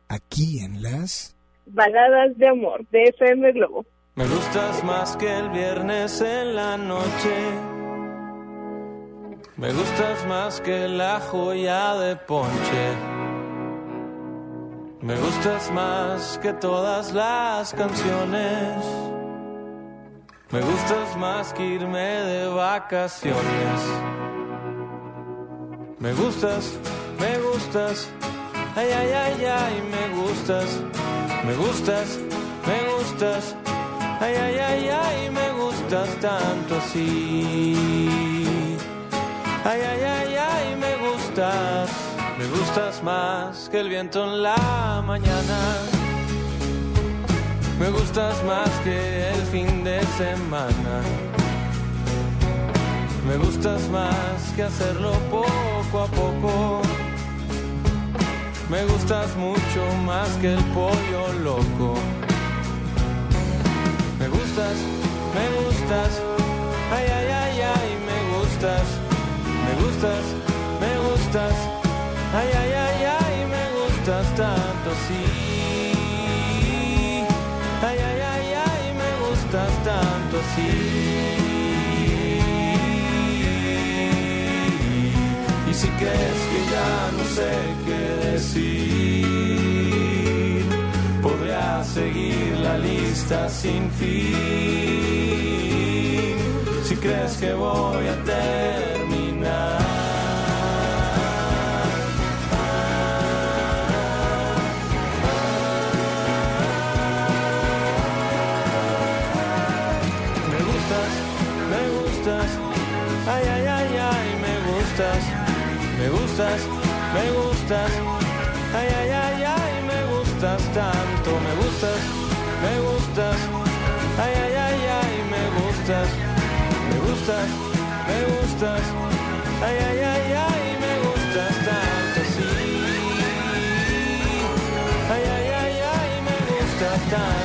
aquí en las... Baladas de amor de FM Globo. Me gustas más que el viernes en la noche. Me gustas más que la joya de ponche. Me gustas más que todas las canciones. Me gustas más que irme de vacaciones. Me gustas, me gustas. Ay, ay, ay, ay, me gustas. Me gustas, me gustas. Ay, ay, ay, ay, me gustas tanto así. Ay, ay, ay, ay, me gustas. Me gustas más que el viento en la mañana. Me gustas más que el fin de semana. Me gustas más que hacerlo poco a poco. Me gustas mucho más que el pollo loco. Me gustas, me gustas, ay, ay, ay, ay, me gustas, me gustas, me gustas, ay, ay, ay, ay, me gustas tanto así. Ay, ay, ay, ay, me gustas tanto así. Si crees que ya no sé qué decir, podría seguir la lista sin fin. Si crees que voy a terminar. Gustas, me gustas, ay, ay, ay, ay, me gustas tanto, me gustas, me gustas, ay, ay, ay, ay, me gustas, me gustas, me gustas, ay, ay, ay, ay, me gustas tanto, sí. Ay, ay, ay, ay, me gustas tanto,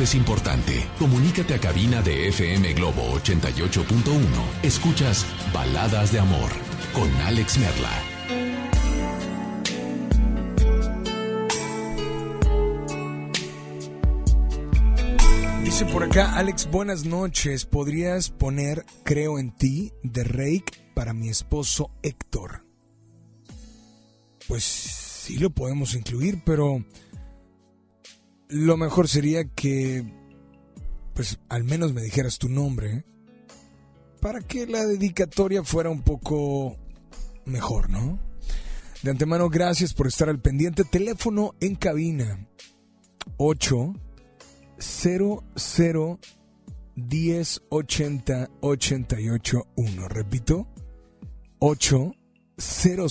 es importante. Comunícate a cabina de FM Globo 88.1. Escuchas Baladas de Amor con Alex Merla. Dice por acá, Alex, buenas noches. ¿Podrías poner Creo en ti de Rake para mi esposo Héctor? Pues sí lo podemos incluir, pero lo mejor sería que, pues al menos me dijeras tu nombre, para que la dedicatoria fuera un poco mejor, ¿no? De antemano, gracias por estar al pendiente. Teléfono en cabina 8 00 10 80 88 1. Repito, 8 00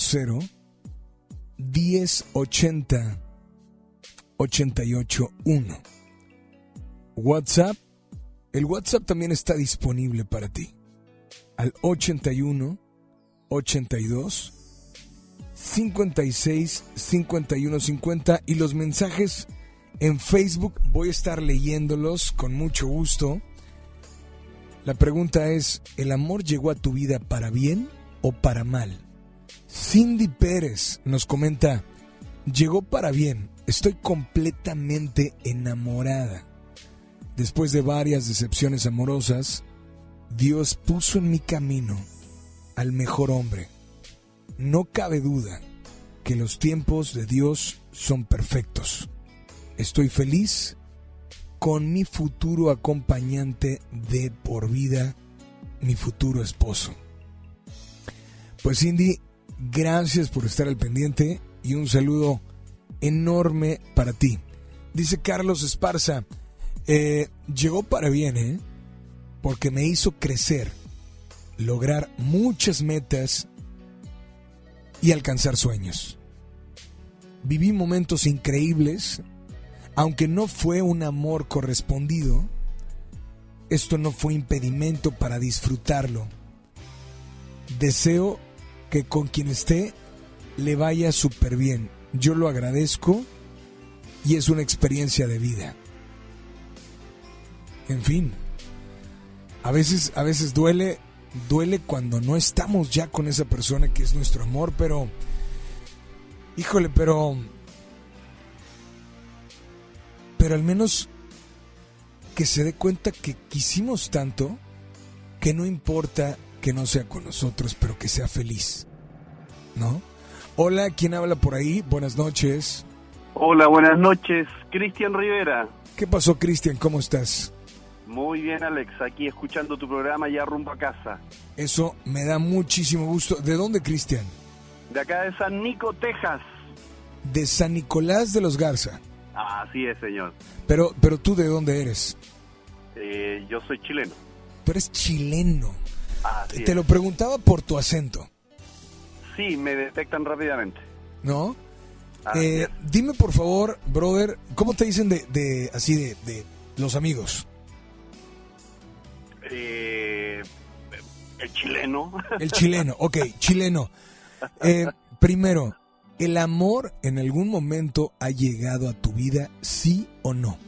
10 80 88 1. WhatsApp. El WhatsApp también está disponible para ti. Al 81 82 56 51 50 y los mensajes en Facebook voy a estar leyéndolos con mucho gusto. La pregunta es, ¿el amor llegó a tu vida para bien o para mal? Cindy Pérez nos comenta, llegó para bien, estoy completamente enamorada. Después de varias decepciones amorosas, Dios puso en mi camino al mejor hombre. No cabe duda que los tiempos de Dios son perfectos. Estoy feliz con mi futuro acompañante de por vida, mi futuro esposo. Pues Cindy, gracias por estar al pendiente y un saludo enorme para ti. Dice Carlos Esparza, eh, llegó para bien, ¿eh? Porque me hizo crecer, lograr muchas metas y alcanzar sueños. Viví momentos increíbles, aunque no fue un amor correspondido, esto no fue impedimento para disfrutarlo. Deseo que con quien esté le vaya súper bien. Yo lo agradezco y es una experiencia de vida. En fin, a veces, a veces duele, duele cuando no estamos ya con esa persona que es nuestro amor, pero, híjole, pero, pero al menos que se dé cuenta que quisimos tanto que no importa que no sea con nosotros, pero que sea feliz, ¿no? Hola, ¿quién habla por ahí? Buenas noches. Hola, buenas noches. Cristian Rivera. ¿Qué pasó, Cristian? ¿Cómo estás? Muy bien, Alex. Aquí escuchando tu programa ya rumbo a casa. Eso me da muchísimo gusto. ¿De dónde, Cristian? De acá de San Nico, Texas. De San Nicolás de los Garza. Así es, señor. Pero, pero tú de dónde eres? Eh, yo soy chileno. Tú eres chileno. Así Te es. lo preguntaba por tu acento, Sí, me detectan rápidamente. ¿no? Eh, dime por favor, brother, ¿cómo te dicen de, de así de, de los amigos? Eh, el chileno. El chileno, ok, chileno. Eh, primero, ¿el amor en algún momento ha llegado a tu vida, sí o no?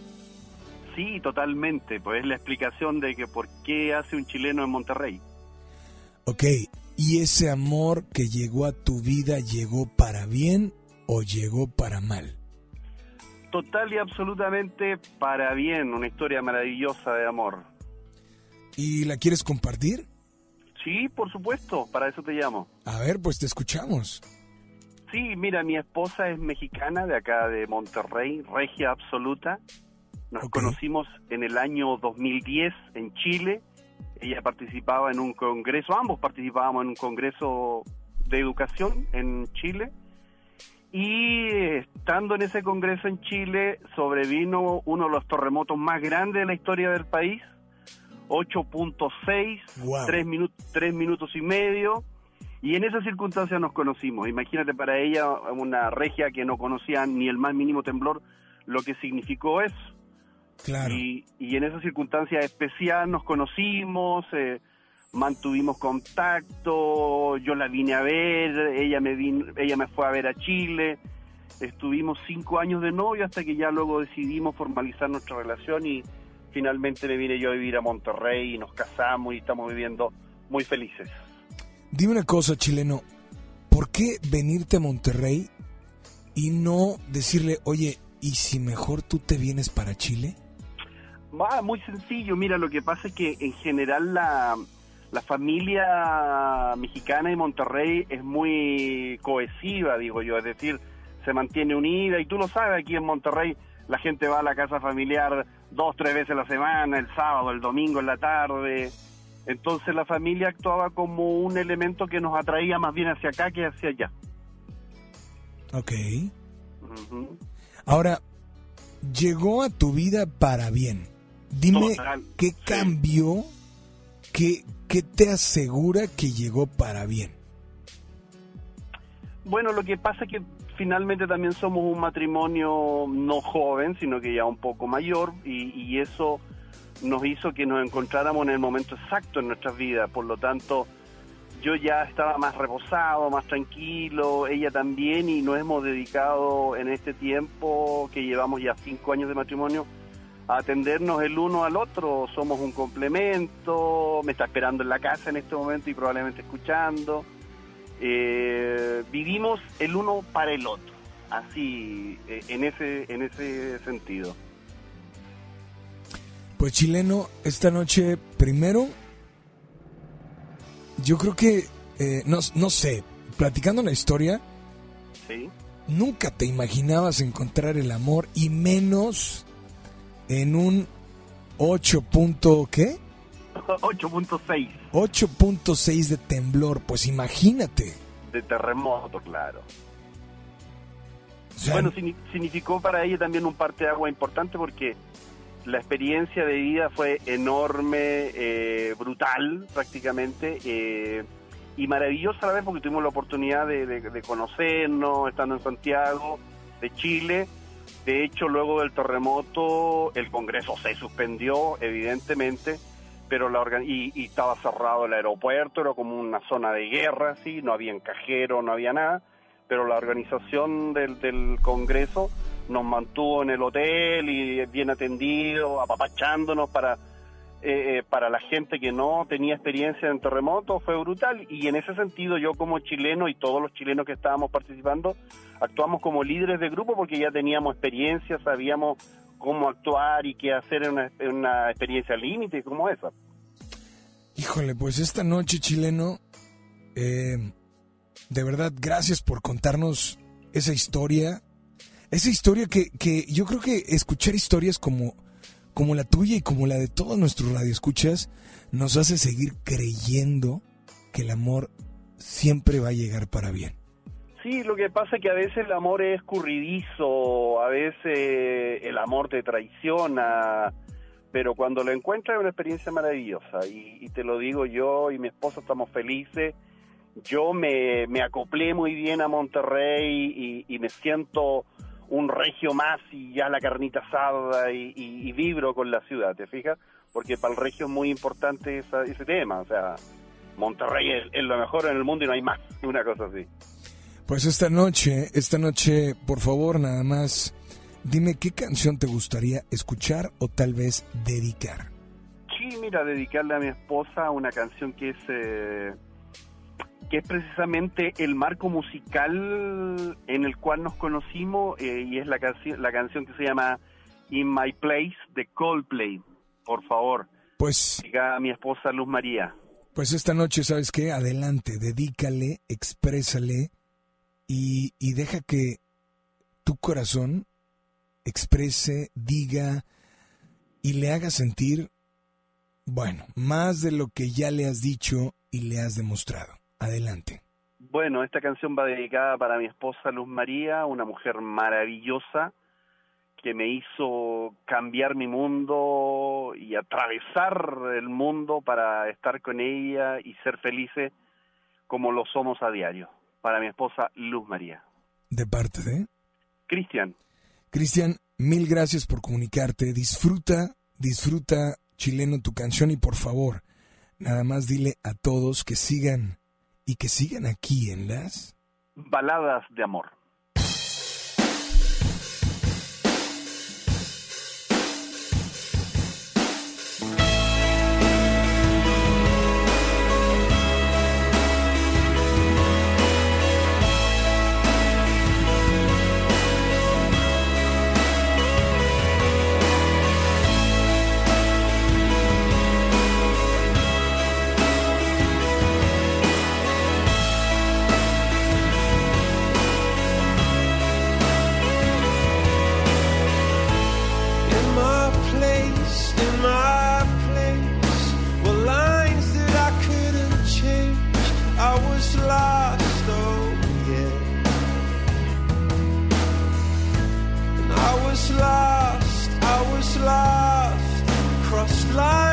Sí, totalmente. Pues es la explicación de que por qué hace un chileno en Monterrey. Ok, ¿y ese amor que llegó a tu vida llegó para bien o llegó para mal? Total y absolutamente para bien. Una historia maravillosa de amor. ¿Y la quieres compartir? Sí, por supuesto. Para eso te llamo. A ver, pues te escuchamos. Sí, mira, mi esposa es mexicana de acá de Monterrey, regia absoluta. Nos conocimos en el año 2010 en Chile. Ella participaba en un congreso, ambos participábamos en un congreso de educación en Chile. Y estando en ese congreso en Chile, sobrevino uno de los terremotos más grandes de la historia del país, 8.6, Wow. tres, minu- tres minutos y medio. Y en esa circunstancia nos conocimos. Imagínate para ella, una regia que no conocía ni el más mínimo temblor, lo que significó eso. Claro. Y, y en esa circunstancia especial nos conocimos, eh, mantuvimos contacto, yo la vine a ver, ella me, vin- ella me fue a ver a Chile. Estuvimos cinco años de novio hasta que ya luego decidimos formalizar nuestra relación y finalmente me vine yo a vivir a Monterrey y nos casamos y estamos viviendo muy felices. Dime una cosa, chileno. ¿Por qué venirte a Monterrey y no decirle, oye, ¿y si mejor tú te vienes para Chile? Va, muy sencillo. Mira, lo que pasa es que en general la, la familia mexicana de Monterrey es muy cohesiva, digo yo. Es decir, se mantiene unida y tú lo sabes, aquí en Monterrey la gente va a la casa familiar dos, tres veces a la semana, el sábado, el domingo en la tarde. Entonces la familia actuaba como un elemento que nos atraía más bien hacia acá que hacia allá. Ok. Ahora, llegó a tu vida para bien. Dime Total, qué cambió, qué, qué te asegura que llegó para bien. Bueno, lo que pasa es que finalmente también somos un matrimonio no joven, sino que ya un poco mayor, y, y eso nos hizo que nos encontráramos en el momento exacto en nuestras vidas. Por lo tanto, yo ya estaba más reposado, más tranquilo, ella también, y nos hemos dedicado en este tiempo, que llevamos ya cinco años de matrimonio, a atendernos el uno al otro. Somos un complemento, me está esperando en la casa en este momento y probablemente escuchando. Eh, vivimos el uno para el otro, así, eh, en ese, en ese sentido. Pues chileno, esta noche primero, yo creo que, eh, no, no sé, platicando la historia, ¿Sí? nunca te imaginabas encontrar el amor y menos en un 8. punto- ¿qué? 8.6 8.6 de temblor, pues imagínate. de terremoto, claro. O sea, Bueno, signi- significó para ella también un parteagua importante porque la experiencia de vida fue enorme, eh, brutal prácticamente, eh, y maravillosa a la vez porque tuvimos la oportunidad de, de- de conocernos, estando en Santiago, de Chile. De hecho, luego del terremoto, el Congreso se suspendió, evidentemente, pero la organ- y, estaba cerrado el aeropuerto, era como una zona de guerra, sí, no había cajero, no había nada, pero la organización del, del Congreso nos mantuvo en el hotel y bien atendido, apapachándonos para eh, para la gente que no tenía experiencia en terremotos fue brutal y en ese sentido yo como chileno y todos los chilenos que estábamos participando actuamos como líderes de grupo porque ya teníamos experiencia, sabíamos cómo actuar y qué hacer en una, en una experiencia límite como esa. Híjole, pues esta noche, chileno, eh, de verdad, gracias por contarnos esa historia. Esa historia que, que yo creo que escuchar historias como, como la tuya y como la de todos nuestros radioescuchas nos hace seguir creyendo que el amor siempre va a llegar para bien. Sí, lo que pasa es que a veces el amor es escurridizo, a veces el amor te traiciona, pero cuando lo encuentras es una experiencia maravillosa y, te lo digo yo y mi esposa estamos felices. Yo me, me acoplé muy bien a Monterrey y me siento un regio más y ya la carnita asada y, y- y vibro con la ciudad, ¿te fijas? Porque para el regio es muy importante esa- ese tema, o sea, Monterrey es, es lo mejor en el mundo y no hay más, una cosa así. Pues esta noche, esta noche, por favor, nada más, dime qué canción te gustaría escuchar o tal vez dedicar. Sí, mira, dedicarle a mi esposa una canción que es eh, que es precisamente el marco musical en el cual nos conocimos eh, y es la canción la canción que se llama In My Place de Coldplay. Por favor, Pues, diga a mi esposa Luz María. pues esta noche, ¿sabes qué? Adelante, dedícale, exprésale y, y deja que tu corazón exprese, diga y le haga sentir, bueno, más de lo que ya le has dicho y le has demostrado. Adelante. Bueno, esta canción va dedicada para mi esposa Luz María, una mujer maravillosa que me hizo cambiar mi mundo y atravesar el mundo para estar con ella y ser felices como lo somos a diario. Para mi esposa Luz María. De parte de... Cristian, Cristian, mil gracias por comunicarte. Disfruta, disfruta, chileno, tu canción y por favor, nada más dile a todos que sigan y que sigan aquí en las... baladas de amor. life.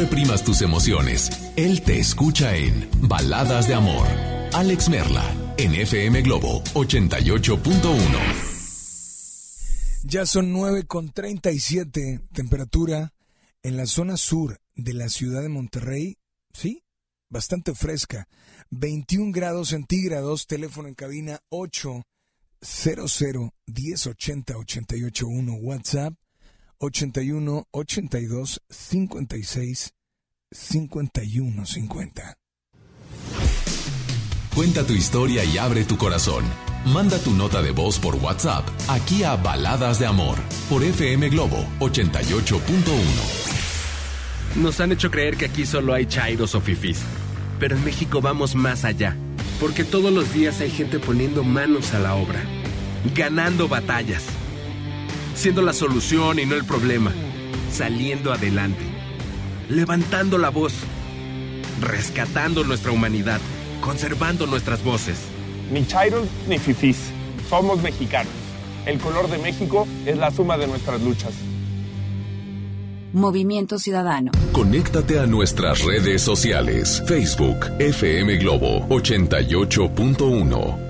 Reprimas tus emociones. Él te escucha en Baladas de Amor. Alex Merla, en FM Globo 88.1. Ya son 9 con 37 temperatura en la zona sur de la ciudad de Monterrey. Sí, bastante fresca. 21 grados centígrados, teléfono en cabina 800 1080 881, WhatsApp 81 82 56 51 50. Cuenta tu historia y abre tu corazón. Manda tu nota de voz por WhatsApp aquí a Baladas de Amor por FM Globo 88.1. Nos han hecho creer que aquí solo hay chairos o fifís. Pero en México vamos más allá. Porque todos los días hay gente poniendo manos a la obra. Ganando batallas. Siendo la solución y no el problema. Saliendo adelante. Levantando la voz. Rescatando nuestra humanidad. Conservando nuestras voces. Ni chairos ni fifís. Somos mexicanos. El color de México es la suma de nuestras luchas. Movimiento Ciudadano. Conéctate a nuestras redes sociales. Facebook FM Globo 88.1.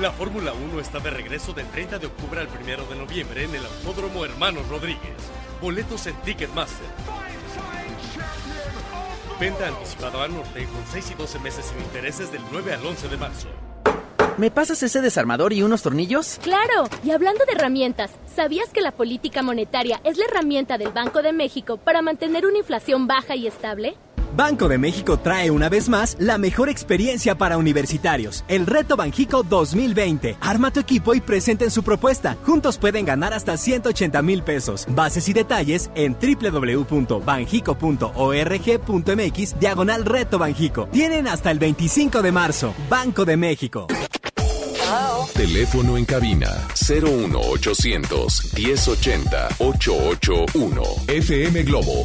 La Fórmula 1 está de regreso del 30 de octubre al 1 de noviembre en el Autódromo Hermanos Rodríguez. Boletos en Ticketmaster. Venta anticipada al norte con 6 y 12 meses sin intereses del 9 al 11 de marzo. ¿Me pasas ese desarmador y unos tornillos? Claro, y hablando de herramientas, ¿sabías que la política monetaria es la herramienta del Banco de México para mantener una inflación baja y estable? Banco de México trae una vez más la mejor experiencia para universitarios, el Reto Banjico 2020. Arma tu equipo y presenten su propuesta. Juntos pueden ganar hasta 180 mil pesos. Bases y detalles en www.banjico.org.mx diagonal Reto Banjico. Tienen hasta el 25 de marzo. Banco de México. Teléfono en cabina 01800 1080 881. FM Globo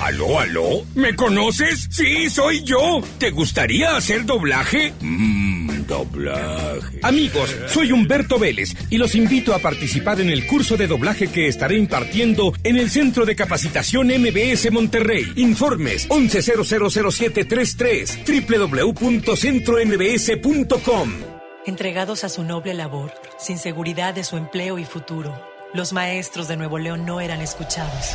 ¿Aló, aló? ¿Me conoces? Sí, soy yo. ¿Te gustaría hacer doblaje? Mmm, doblaje. Amigos, soy Humberto Vélez y los invito a participar en el curso de doblaje que estaré impartiendo en el Centro de Capacitación MBS Monterrey. Informes 11000733 www.centrombs.com. Entregados a su noble labor, sin seguridad de su empleo y futuro, los maestros de Nuevo León no eran escuchados.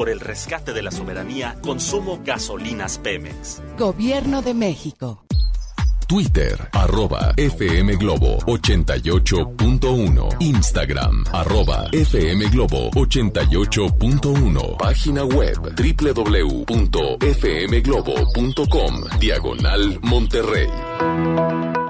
Por el rescate de la soberanía, consumo gasolinas Pemex. Gobierno de México. Twitter, arroba FM Globo 88.1. Instagram, arroba FM Globo 88.1. Página web www.fmglobo.com. Diagonal Monterrey.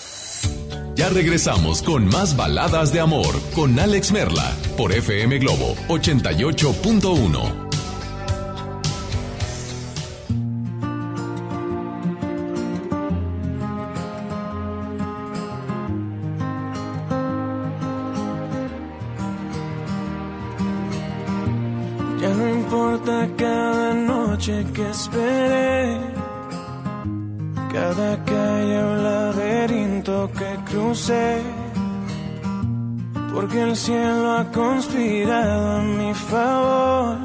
Ya regresamos con más baladas de amor con Alex Merla por FM Globo 88.1. Ya no importa cada noche que esperé, cada calle o porque el cielo ha conspirado a mi favor.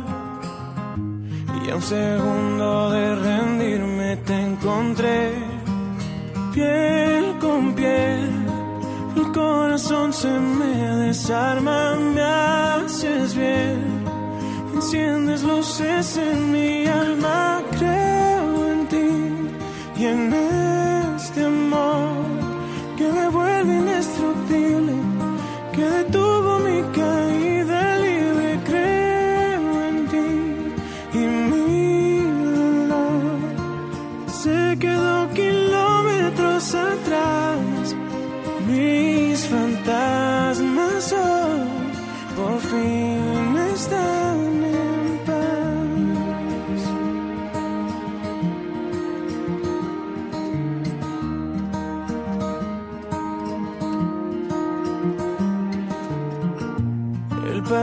Y a un segundo de rendirme te encontré, piel con piel. El corazón se me desarma, me haces bien. Enciendes luces en mi alma, creo en ti y en este que detuvo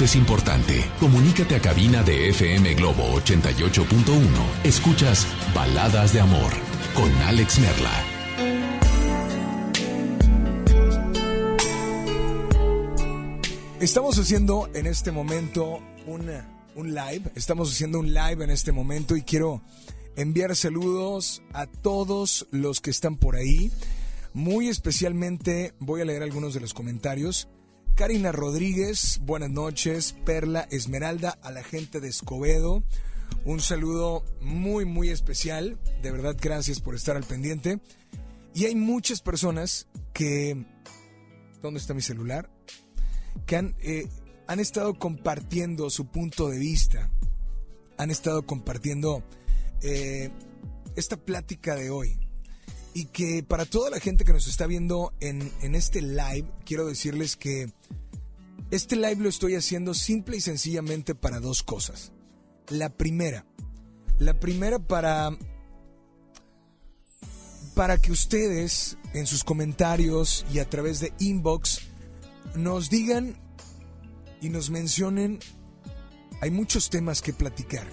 Es importante. Comunícate a cabina de FM Globo 88.1. Escuchas Baladas de Amor con Alex Merla. Estamos haciendo en este momento un, un live. Estamos haciendo un live en este momento y quiero enviar saludos a todos los que están por ahí. Muy especialmente voy a leer algunos de los comentarios. Karina Rodríguez, buenas noches. Perla Esmeralda, a la gente de Escobedo. Un saludo muy, muy especial. De verdad, gracias por estar al pendiente. Y hay muchas personas que... ¿Dónde está mi celular? Que han, eh, han estado compartiendo su punto de vista. Han estado compartiendo eh, esta plática de hoy. Y que para toda la gente que nos está viendo en, en este live, quiero decirles que este live lo estoy haciendo simple y sencillamente para dos cosas. La primera, la primera para para que ustedes en sus comentarios y a través de inbox nos digan y nos mencionen hay muchos temas que platicar.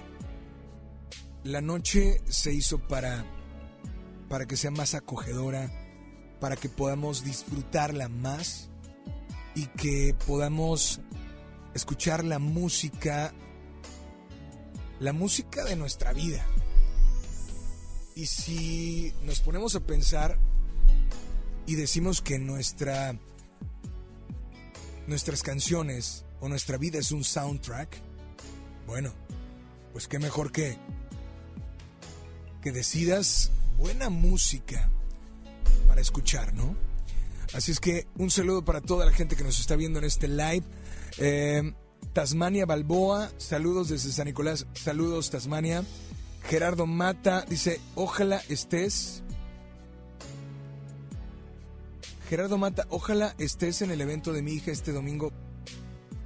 La noche se hizo para, para que sea más acogedora, para que podamos disfrutarla más y que podamos escuchar la música, la música de nuestra vida. Y si nos ponemos a pensar y decimos que nuestra nuestras canciones o nuestra vida es un soundtrack, bueno, pues qué mejor que que decidas buena música para escuchar, ¿no? Así es que un saludo para toda la gente que nos está viendo en este live. Eh, Tasmania Balboa, saludos desde San Nicolás, saludos Tasmania. Gerardo Mata dice, ojalá estés. Gerardo Mata, ojalá estés en el evento de mi hija este domingo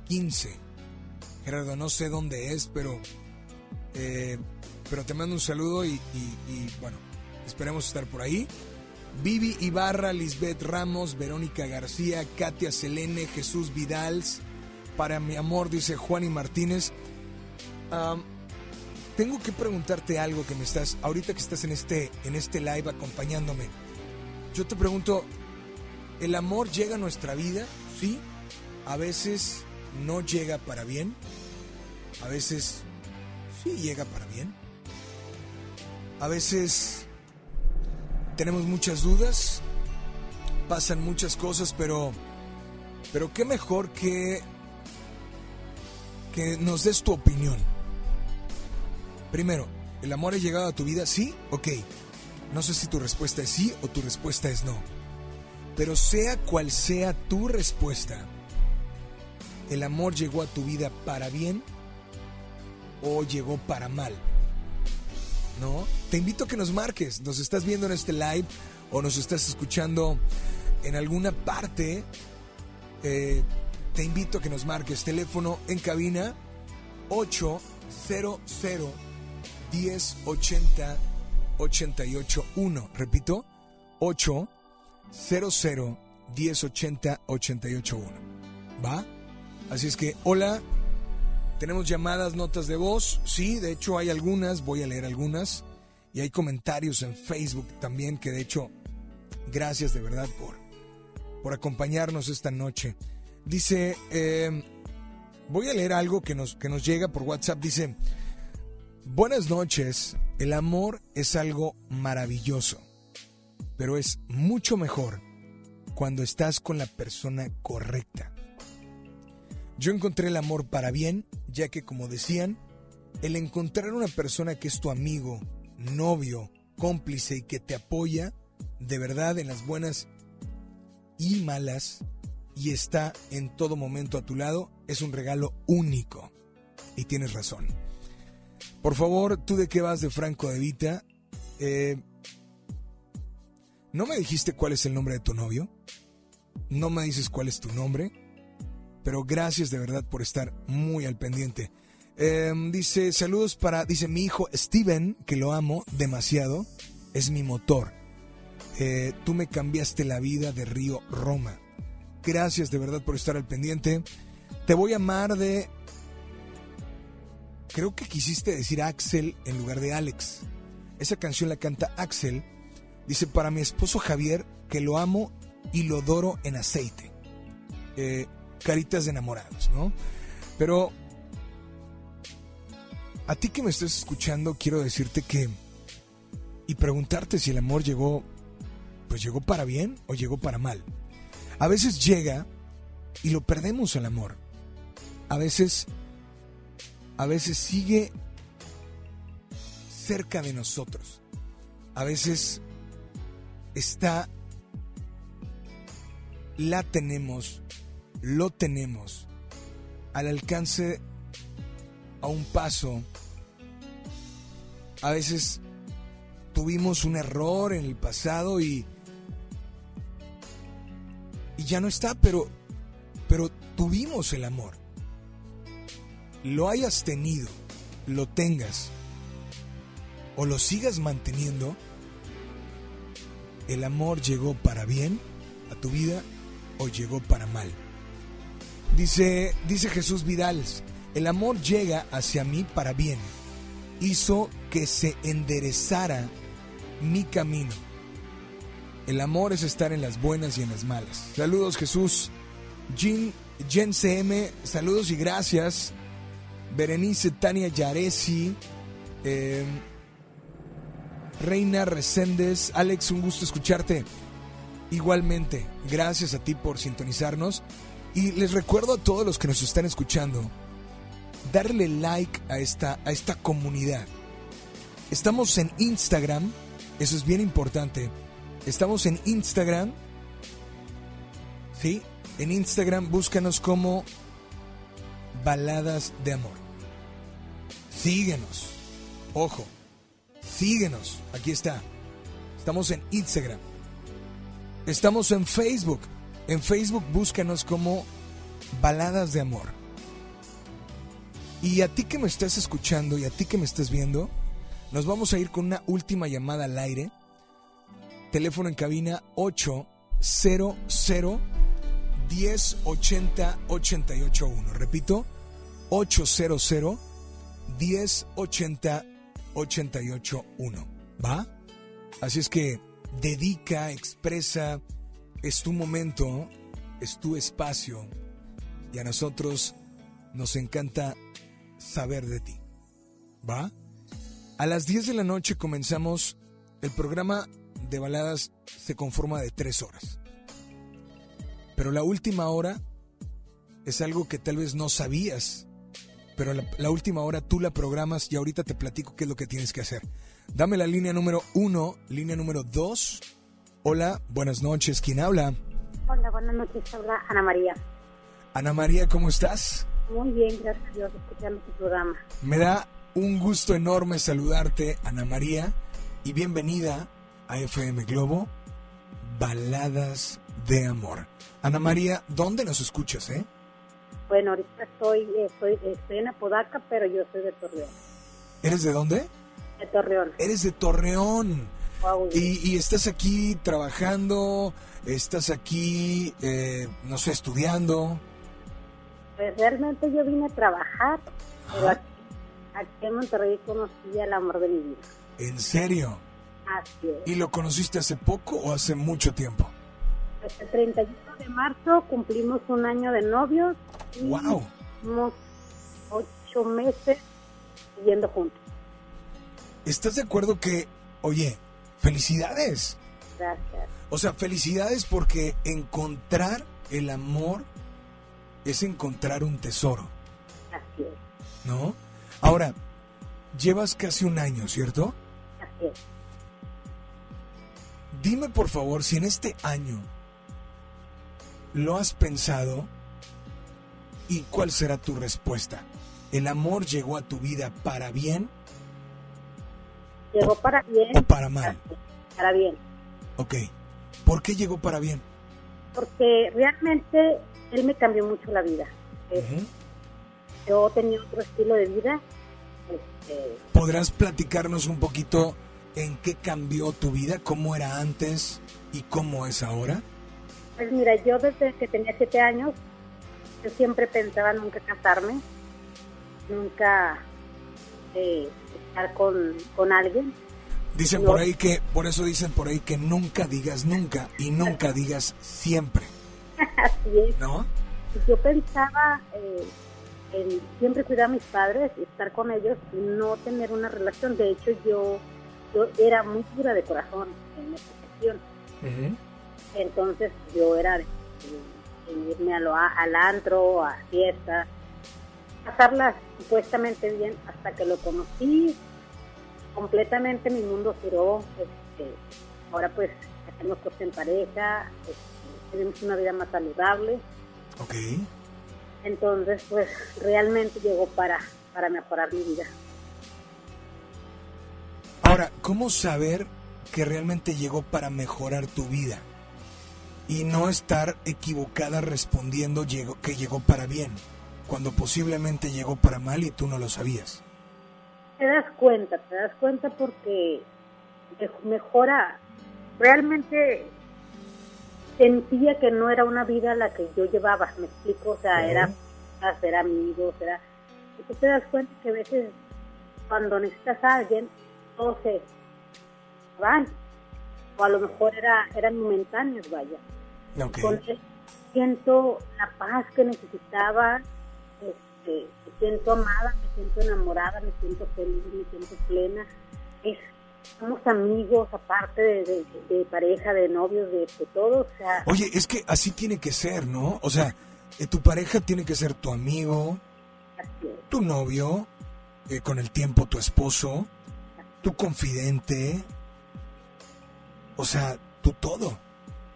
15. Gerardo, no sé dónde es, pero, eh, pero te mando un saludo y, y bueno, esperemos estar por ahí. Vivi Ibarra, Lisbeth Ramos, Verónica García, Katia Selene, Jesús Vidals. Para mi amor, dice Juan y Martínez. tengo que preguntarte algo que me estás, ahorita que estás en este, en este live acompañándome. Yo te pregunto, ¿el amor llega a nuestra vida? Sí. A veces no llega para bien. A veces sí llega para bien. A veces tenemos muchas dudas, pasan muchas cosas, pero, pero qué mejor que, que nos des tu opinión. Primero, ¿el amor ha llegado a tu vida? Sí, ok. No sé si tu respuesta es sí o tu respuesta es no. Pero sea cual sea tu respuesta, ¿el amor llegó a tu vida para bien o llegó para mal? ¿No? Te invito a que nos marques. Nos estás viendo en este live o nos estás escuchando en alguna parte. Eh, te invito a que nos marques. Teléfono en cabina 800 1080 881. Repito, 800 1080 881. ¿Va? Así es que, hola, tenemos llamadas, notas de voz. Sí, de hecho hay algunas, voy a leer algunas. Y hay comentarios en Facebook también, que de hecho, gracias de verdad por, por acompañarnos esta noche. Dice, em, voy a leer algo que nos, que nos llega por WhatsApp. Dice, buenas noches, el amor es algo maravilloso, pero es mucho mejor cuando estás con la persona correcta. Yo encontré el amor para bien, ya que como decían, el encontrar una persona que es tu amigo, novio, cómplice y que te apoya de verdad en las buenas y malas y está en todo momento a tu lado es un regalo único. Y tienes razón. Por favor, tú de qué vas de Franco de Vita, eh, ¿no me dijiste cuál es el nombre de tu novio? ¿No me dices cuál es tu nombre? Pero gracias de verdad por estar muy al pendiente. Em, dice, saludos para, dice mi hijo Steven, que lo amo demasiado, es mi motor. Eh, tú me cambiaste la vida de Río Roma. Gracias de verdad por estar al pendiente. Te voy a amar de... Creo que quisiste decir Axel en lugar de Alex. Esa canción la canta Axel. Dice, para mi esposo Javier, que lo amo y lo adoro en aceite. Eh, caritas de enamorados, ¿no? Pero a ti que me estás escuchando, quiero decirte que y preguntarte si el amor llegó, pues llegó para bien o llegó para mal. A veces llega y lo perdemos el amor. A veces, a veces sigue cerca de nosotros. A veces está, la tenemos lo tenemos al alcance a un paso. A veces tuvimos un error en el pasado y, ya no está, pero, pero tuvimos el amor. Lo hayas tenido, lo tengas o lo sigas manteniendo, el amor llegó para bien a tu vida o llegó para mal. Dice, dice Jesús Vidal, El amor llega hacia mí para bien. Hizo que se enderezara mi camino. El amor es estar en las buenas y en las malas. Saludos Jesús. Jean, Jen CM, saludos y gracias. Berenice Tania Yaresi. eh, Reina Reséndez. Alex, un gusto escucharte. Igualmente, gracias a ti por sintonizarnos. Y les recuerdo a todos los que nos están escuchando, darle like a esta, a esta comunidad. Estamos en Instagram, eso es bien importante. Estamos en Instagram. ¿Sí? En Instagram búscanos como Baladas de Amor. Síguenos. Ojo. Síguenos. Aquí está. Estamos en Instagram. Estamos en Facebook. En Facebook búscanos como Baladas de Amor. Y a ti que me estás escuchando y a ti que me estás viendo, nos vamos a ir con una última llamada al aire. Teléfono en cabina 800 1080 881. Repito, 800 1080 881. ¿Va? Así es que dedica, expresa, es tu momento, es tu espacio y a nosotros nos encanta saber de ti. ¿Va? A las 10 de la noche comenzamos el programa de baladas se conforma de tres horas. Pero la última hora es algo que tal vez no sabías. Pero la, última hora tú la programas y ahorita te platico qué es lo que tienes que hacer. Dame la línea número uno, línea número dos. Hola, buenas noches. ¿Quién habla? Hola, buenas noches. Habla Ana María. Ana María, ¿cómo estás? Muy bien, gracias a Dios, escuchando tu programa. Me da un gusto enorme saludarte, Ana María, y bienvenida a FM Globo, Baladas de Amor. Ana María, ¿dónde nos escuchas, eh? Bueno, ahorita estoy, estoy, estoy en Apodaca, pero yo soy de Torreón. ¿Eres de dónde? De Torreón. Eres de Torreón. Wow. Y, y estás aquí trabajando, estás aquí, eh, no sé, estudiando. Pues realmente yo vine a trabajar, pero aquí, aquí en Monterrey conocí al amor de mi vida. ¿En serio? Así es. ¿Y lo conociste hace poco o hace mucho tiempo? Pues el 31 de marzo cumplimos un año de novios y Wow. unos ocho meses viviendo juntos. ¿Estás de acuerdo que, oye, felicidades? Gracias. O sea, felicidades porque encontrar el amor es encontrar un tesoro, Así es. ¿no? Ahora, llevas casi un año, ¿cierto? Así es. Dime por favor si en este año lo has pensado y cuál será tu respuesta. ¿El amor llegó a tu vida para bien Llegó para bien. o para mal? Para bien. Ok. ¿Por qué llegó para bien? Porque realmente él me cambió mucho la vida. Eh, Yo tenía otro estilo de vida. Este, ¿Podrás platicarnos un poquito en qué cambió tu vida? ¿Cómo era antes y cómo es ahora? pues mira, yo desde que tenía siete años, yo siempre pensaba nunca casarme, nunca eh, estar con, con alguien. Dicen No. por ahí que, por eso dicen por ahí que nunca digas nunca y nunca [laughs] digas siempre, Así es. ¿no? Yo pensaba eh, en siempre cuidar a mis padres, estar con ellos y no tener una relación. De hecho, yo, yo era muy dura de corazón en esta cuestión. Entonces yo era de, irme a lo, a- al antro, a fiestas, pasarla supuestamente bien hasta que lo conocí. Completamente mi mundo giró. Este, ahora pues hacemos cosas en pareja, este, tenemos una vida más saludable. Ok. Entonces pues realmente llegó para, para mejorar mi vida. Ahora, ¿cómo saber que realmente llegó para mejorar tu vida? Y no estar equivocada respondiendo llegó, que llegó para bien, cuando posiblemente llegó para mal y tú no lo sabías. Te das cuenta, te das cuenta porque mej- mejora. Realmente sentía que no era una vida la que yo llevaba, me explico, o sea, era, era amigos, era... Y tú te das cuenta que a veces cuando necesitas a alguien, todos se van. O a lo mejor era, eran momentáneos, vaya. Con él siento la paz que necesitaba, este, me siento amada, me siento enamorada, me siento feliz, me siento plena. Es, somos amigos, aparte de, de, pareja, de novios, de, de todo. O sea, Oye, es que así tiene que ser, ¿no? O sea, eh, tu pareja tiene que ser tu amigo, tu novio, eh, con el tiempo tu esposo, tu confidente, o sea, tu todo.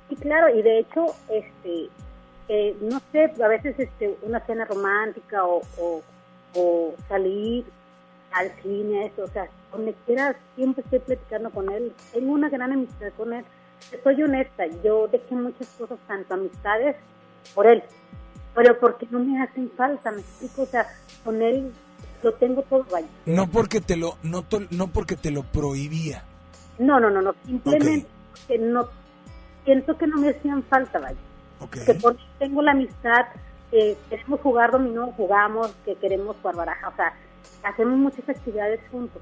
Sí, claro, y de hecho, este, eh, no sé, a veces este, una cena romántica o, o, salir al cine, eso, o sea, donde quieras, siempre estoy platicando con él. Tengo una gran amistad con él. Soy honesta, yo dejé muchas cosas, tanto amistades, por él, pero porque no me hacen falta, me explico, o sea, con él lo tengo todo vaya. No porque te lo, no, no porque te lo prohibía. No, no, no, no, simplemente que no, siento que no me hacían falta, vaya. Que porque tengo la amistad, que queremos jugar dominó, jugamos, que queremos jugar baraja, o sea, hacemos muchas actividades juntos.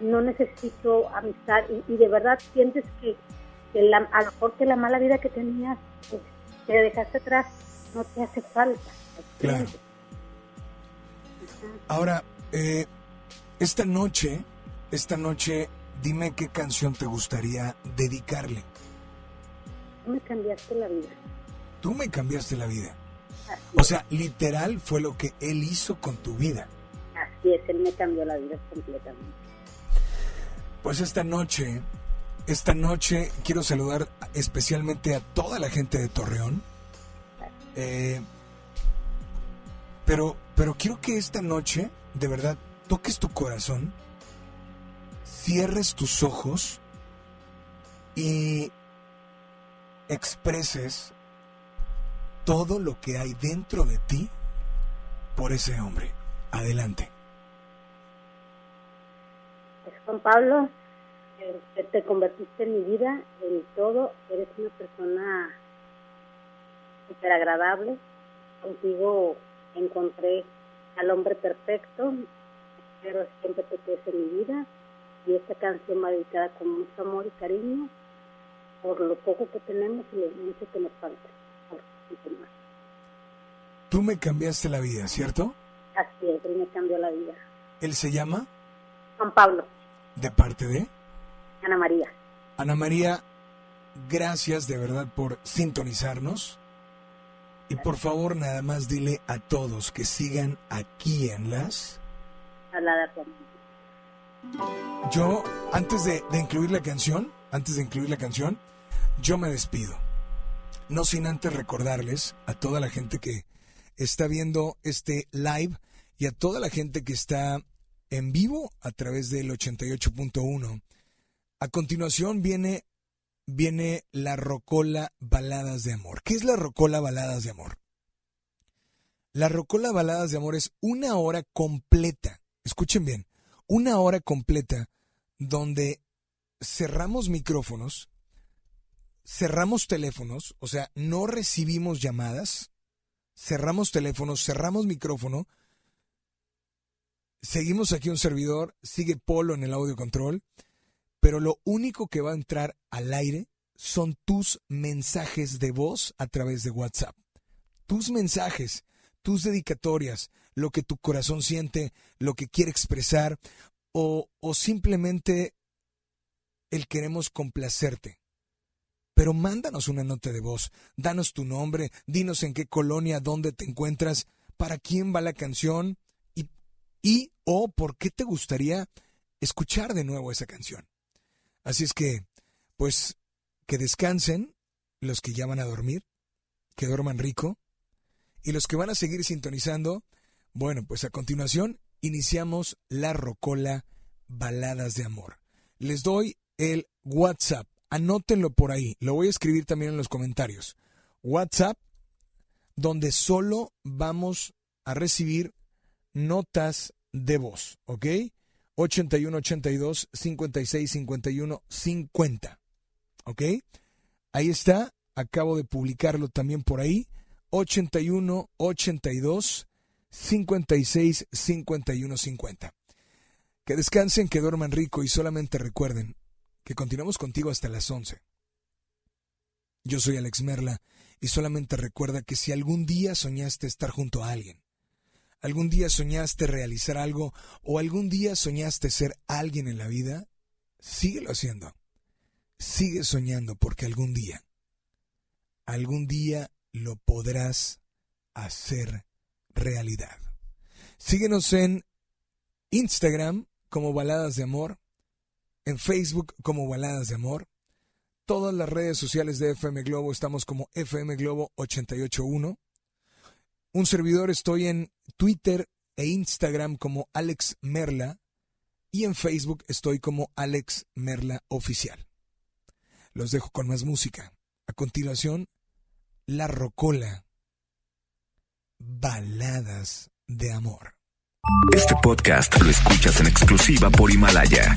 No necesito amistad y, de verdad sientes que, la, a lo mejor que la mala vida que tenías, pues, te dejaste atrás, no te hace falta. Claro. Ahora, eh, esta noche, esta noche, dime qué canción te gustaría dedicarle. Me cambiaste la vida. Tú me cambiaste la vida. o sea, literal fue lo que él hizo con tu vida. Así es, él me cambió la vida completamente. Pues esta noche, esta noche quiero saludar especialmente a toda la gente de Torreón. Eh, pero, pero quiero que esta noche, de verdad, toques tu corazón, cierres tus ojos y expreses todo lo que hay dentro de ti por ese hombre. Adelante. Pues, Juan Pablo, eh, te convertiste en mi vida, en todo, eres una persona súper agradable, contigo encontré al hombre perfecto, pero siempre te quedes en mi vida y esta canción va dedicada con mucho amor y cariño por lo poco que tenemos y lo mucho que nos falta. Tú me cambiaste la vida, ¿cierto? Así es, él me cambió la vida. ¿Él se llama? Juan Pablo. ¿De parte de? Ana María. Ana María, gracias de verdad por sintonizarnos. Y por favor, nada más dile a todos que sigan aquí en las... Yo, antes de, de incluir la canción, antes de incluir la canción, yo me despido. No sin antes recordarles a toda la gente que está viendo este live y a toda la gente que está en vivo a través del 88.1. A continuación viene viene la Rocola Baladas de Amor. ¿Qué es la Rocola Baladas de Amor? La Rocola Baladas de Amor es una hora completa, escuchen bien, una hora completa donde cerramos micrófonos, cerramos teléfonos, o sea, no recibimos llamadas, cerramos teléfonos, cerramos micrófono, seguimos aquí un servidor, sigue Polo en el audio control pero lo único que va a entrar al aire son tus mensajes de voz a través de WhatsApp. Tus mensajes, tus dedicatorias, lo que tu corazón siente, lo que quiere expresar o, o simplemente el queremos complacerte. Pero mándanos una nota de voz, danos tu nombre, dinos en qué colonia, dónde te encuentras, para quién va la canción y, y o por qué te gustaría escuchar de nuevo esa canción. Así es que, pues, que descansen los que ya van a dormir, que duerman rico, y los que van a seguir sintonizando, bueno, pues a continuación iniciamos la Rocola Baladas de Amor. Les doy el WhatsApp, anótenlo por ahí, lo voy a escribir también en los comentarios. WhatsApp, donde solo vamos a recibir notas de voz, ¿ok? 81 82 56 51 50. ¿Ok? Ahí está. Acabo de publicarlo también por ahí. 81 82 56 51 50. Que descansen, que duerman rico y solamente recuerden que continuamos contigo hasta las 11. Yo soy Alex Merla y solamente recuerda que si algún día soñaste estar junto a alguien, algún día soñaste realizar algo o algún día soñaste ser alguien en la vida, síguelo haciendo. Sigue soñando porque algún día, algún día lo podrás hacer realidad. Síguenos en Instagram como Baladas de Amor, en Facebook como Baladas de Amor, todas las redes sociales de FM Globo estamos como FM Globo 881. Un servidor estoy en Twitter e Instagram como Alex Merla y en Facebook estoy como Alex Merla Oficial. Los dejo con más música. A continuación, La Rocola. Baladas de Amor. Este podcast lo escuchas en exclusiva por Himalaya.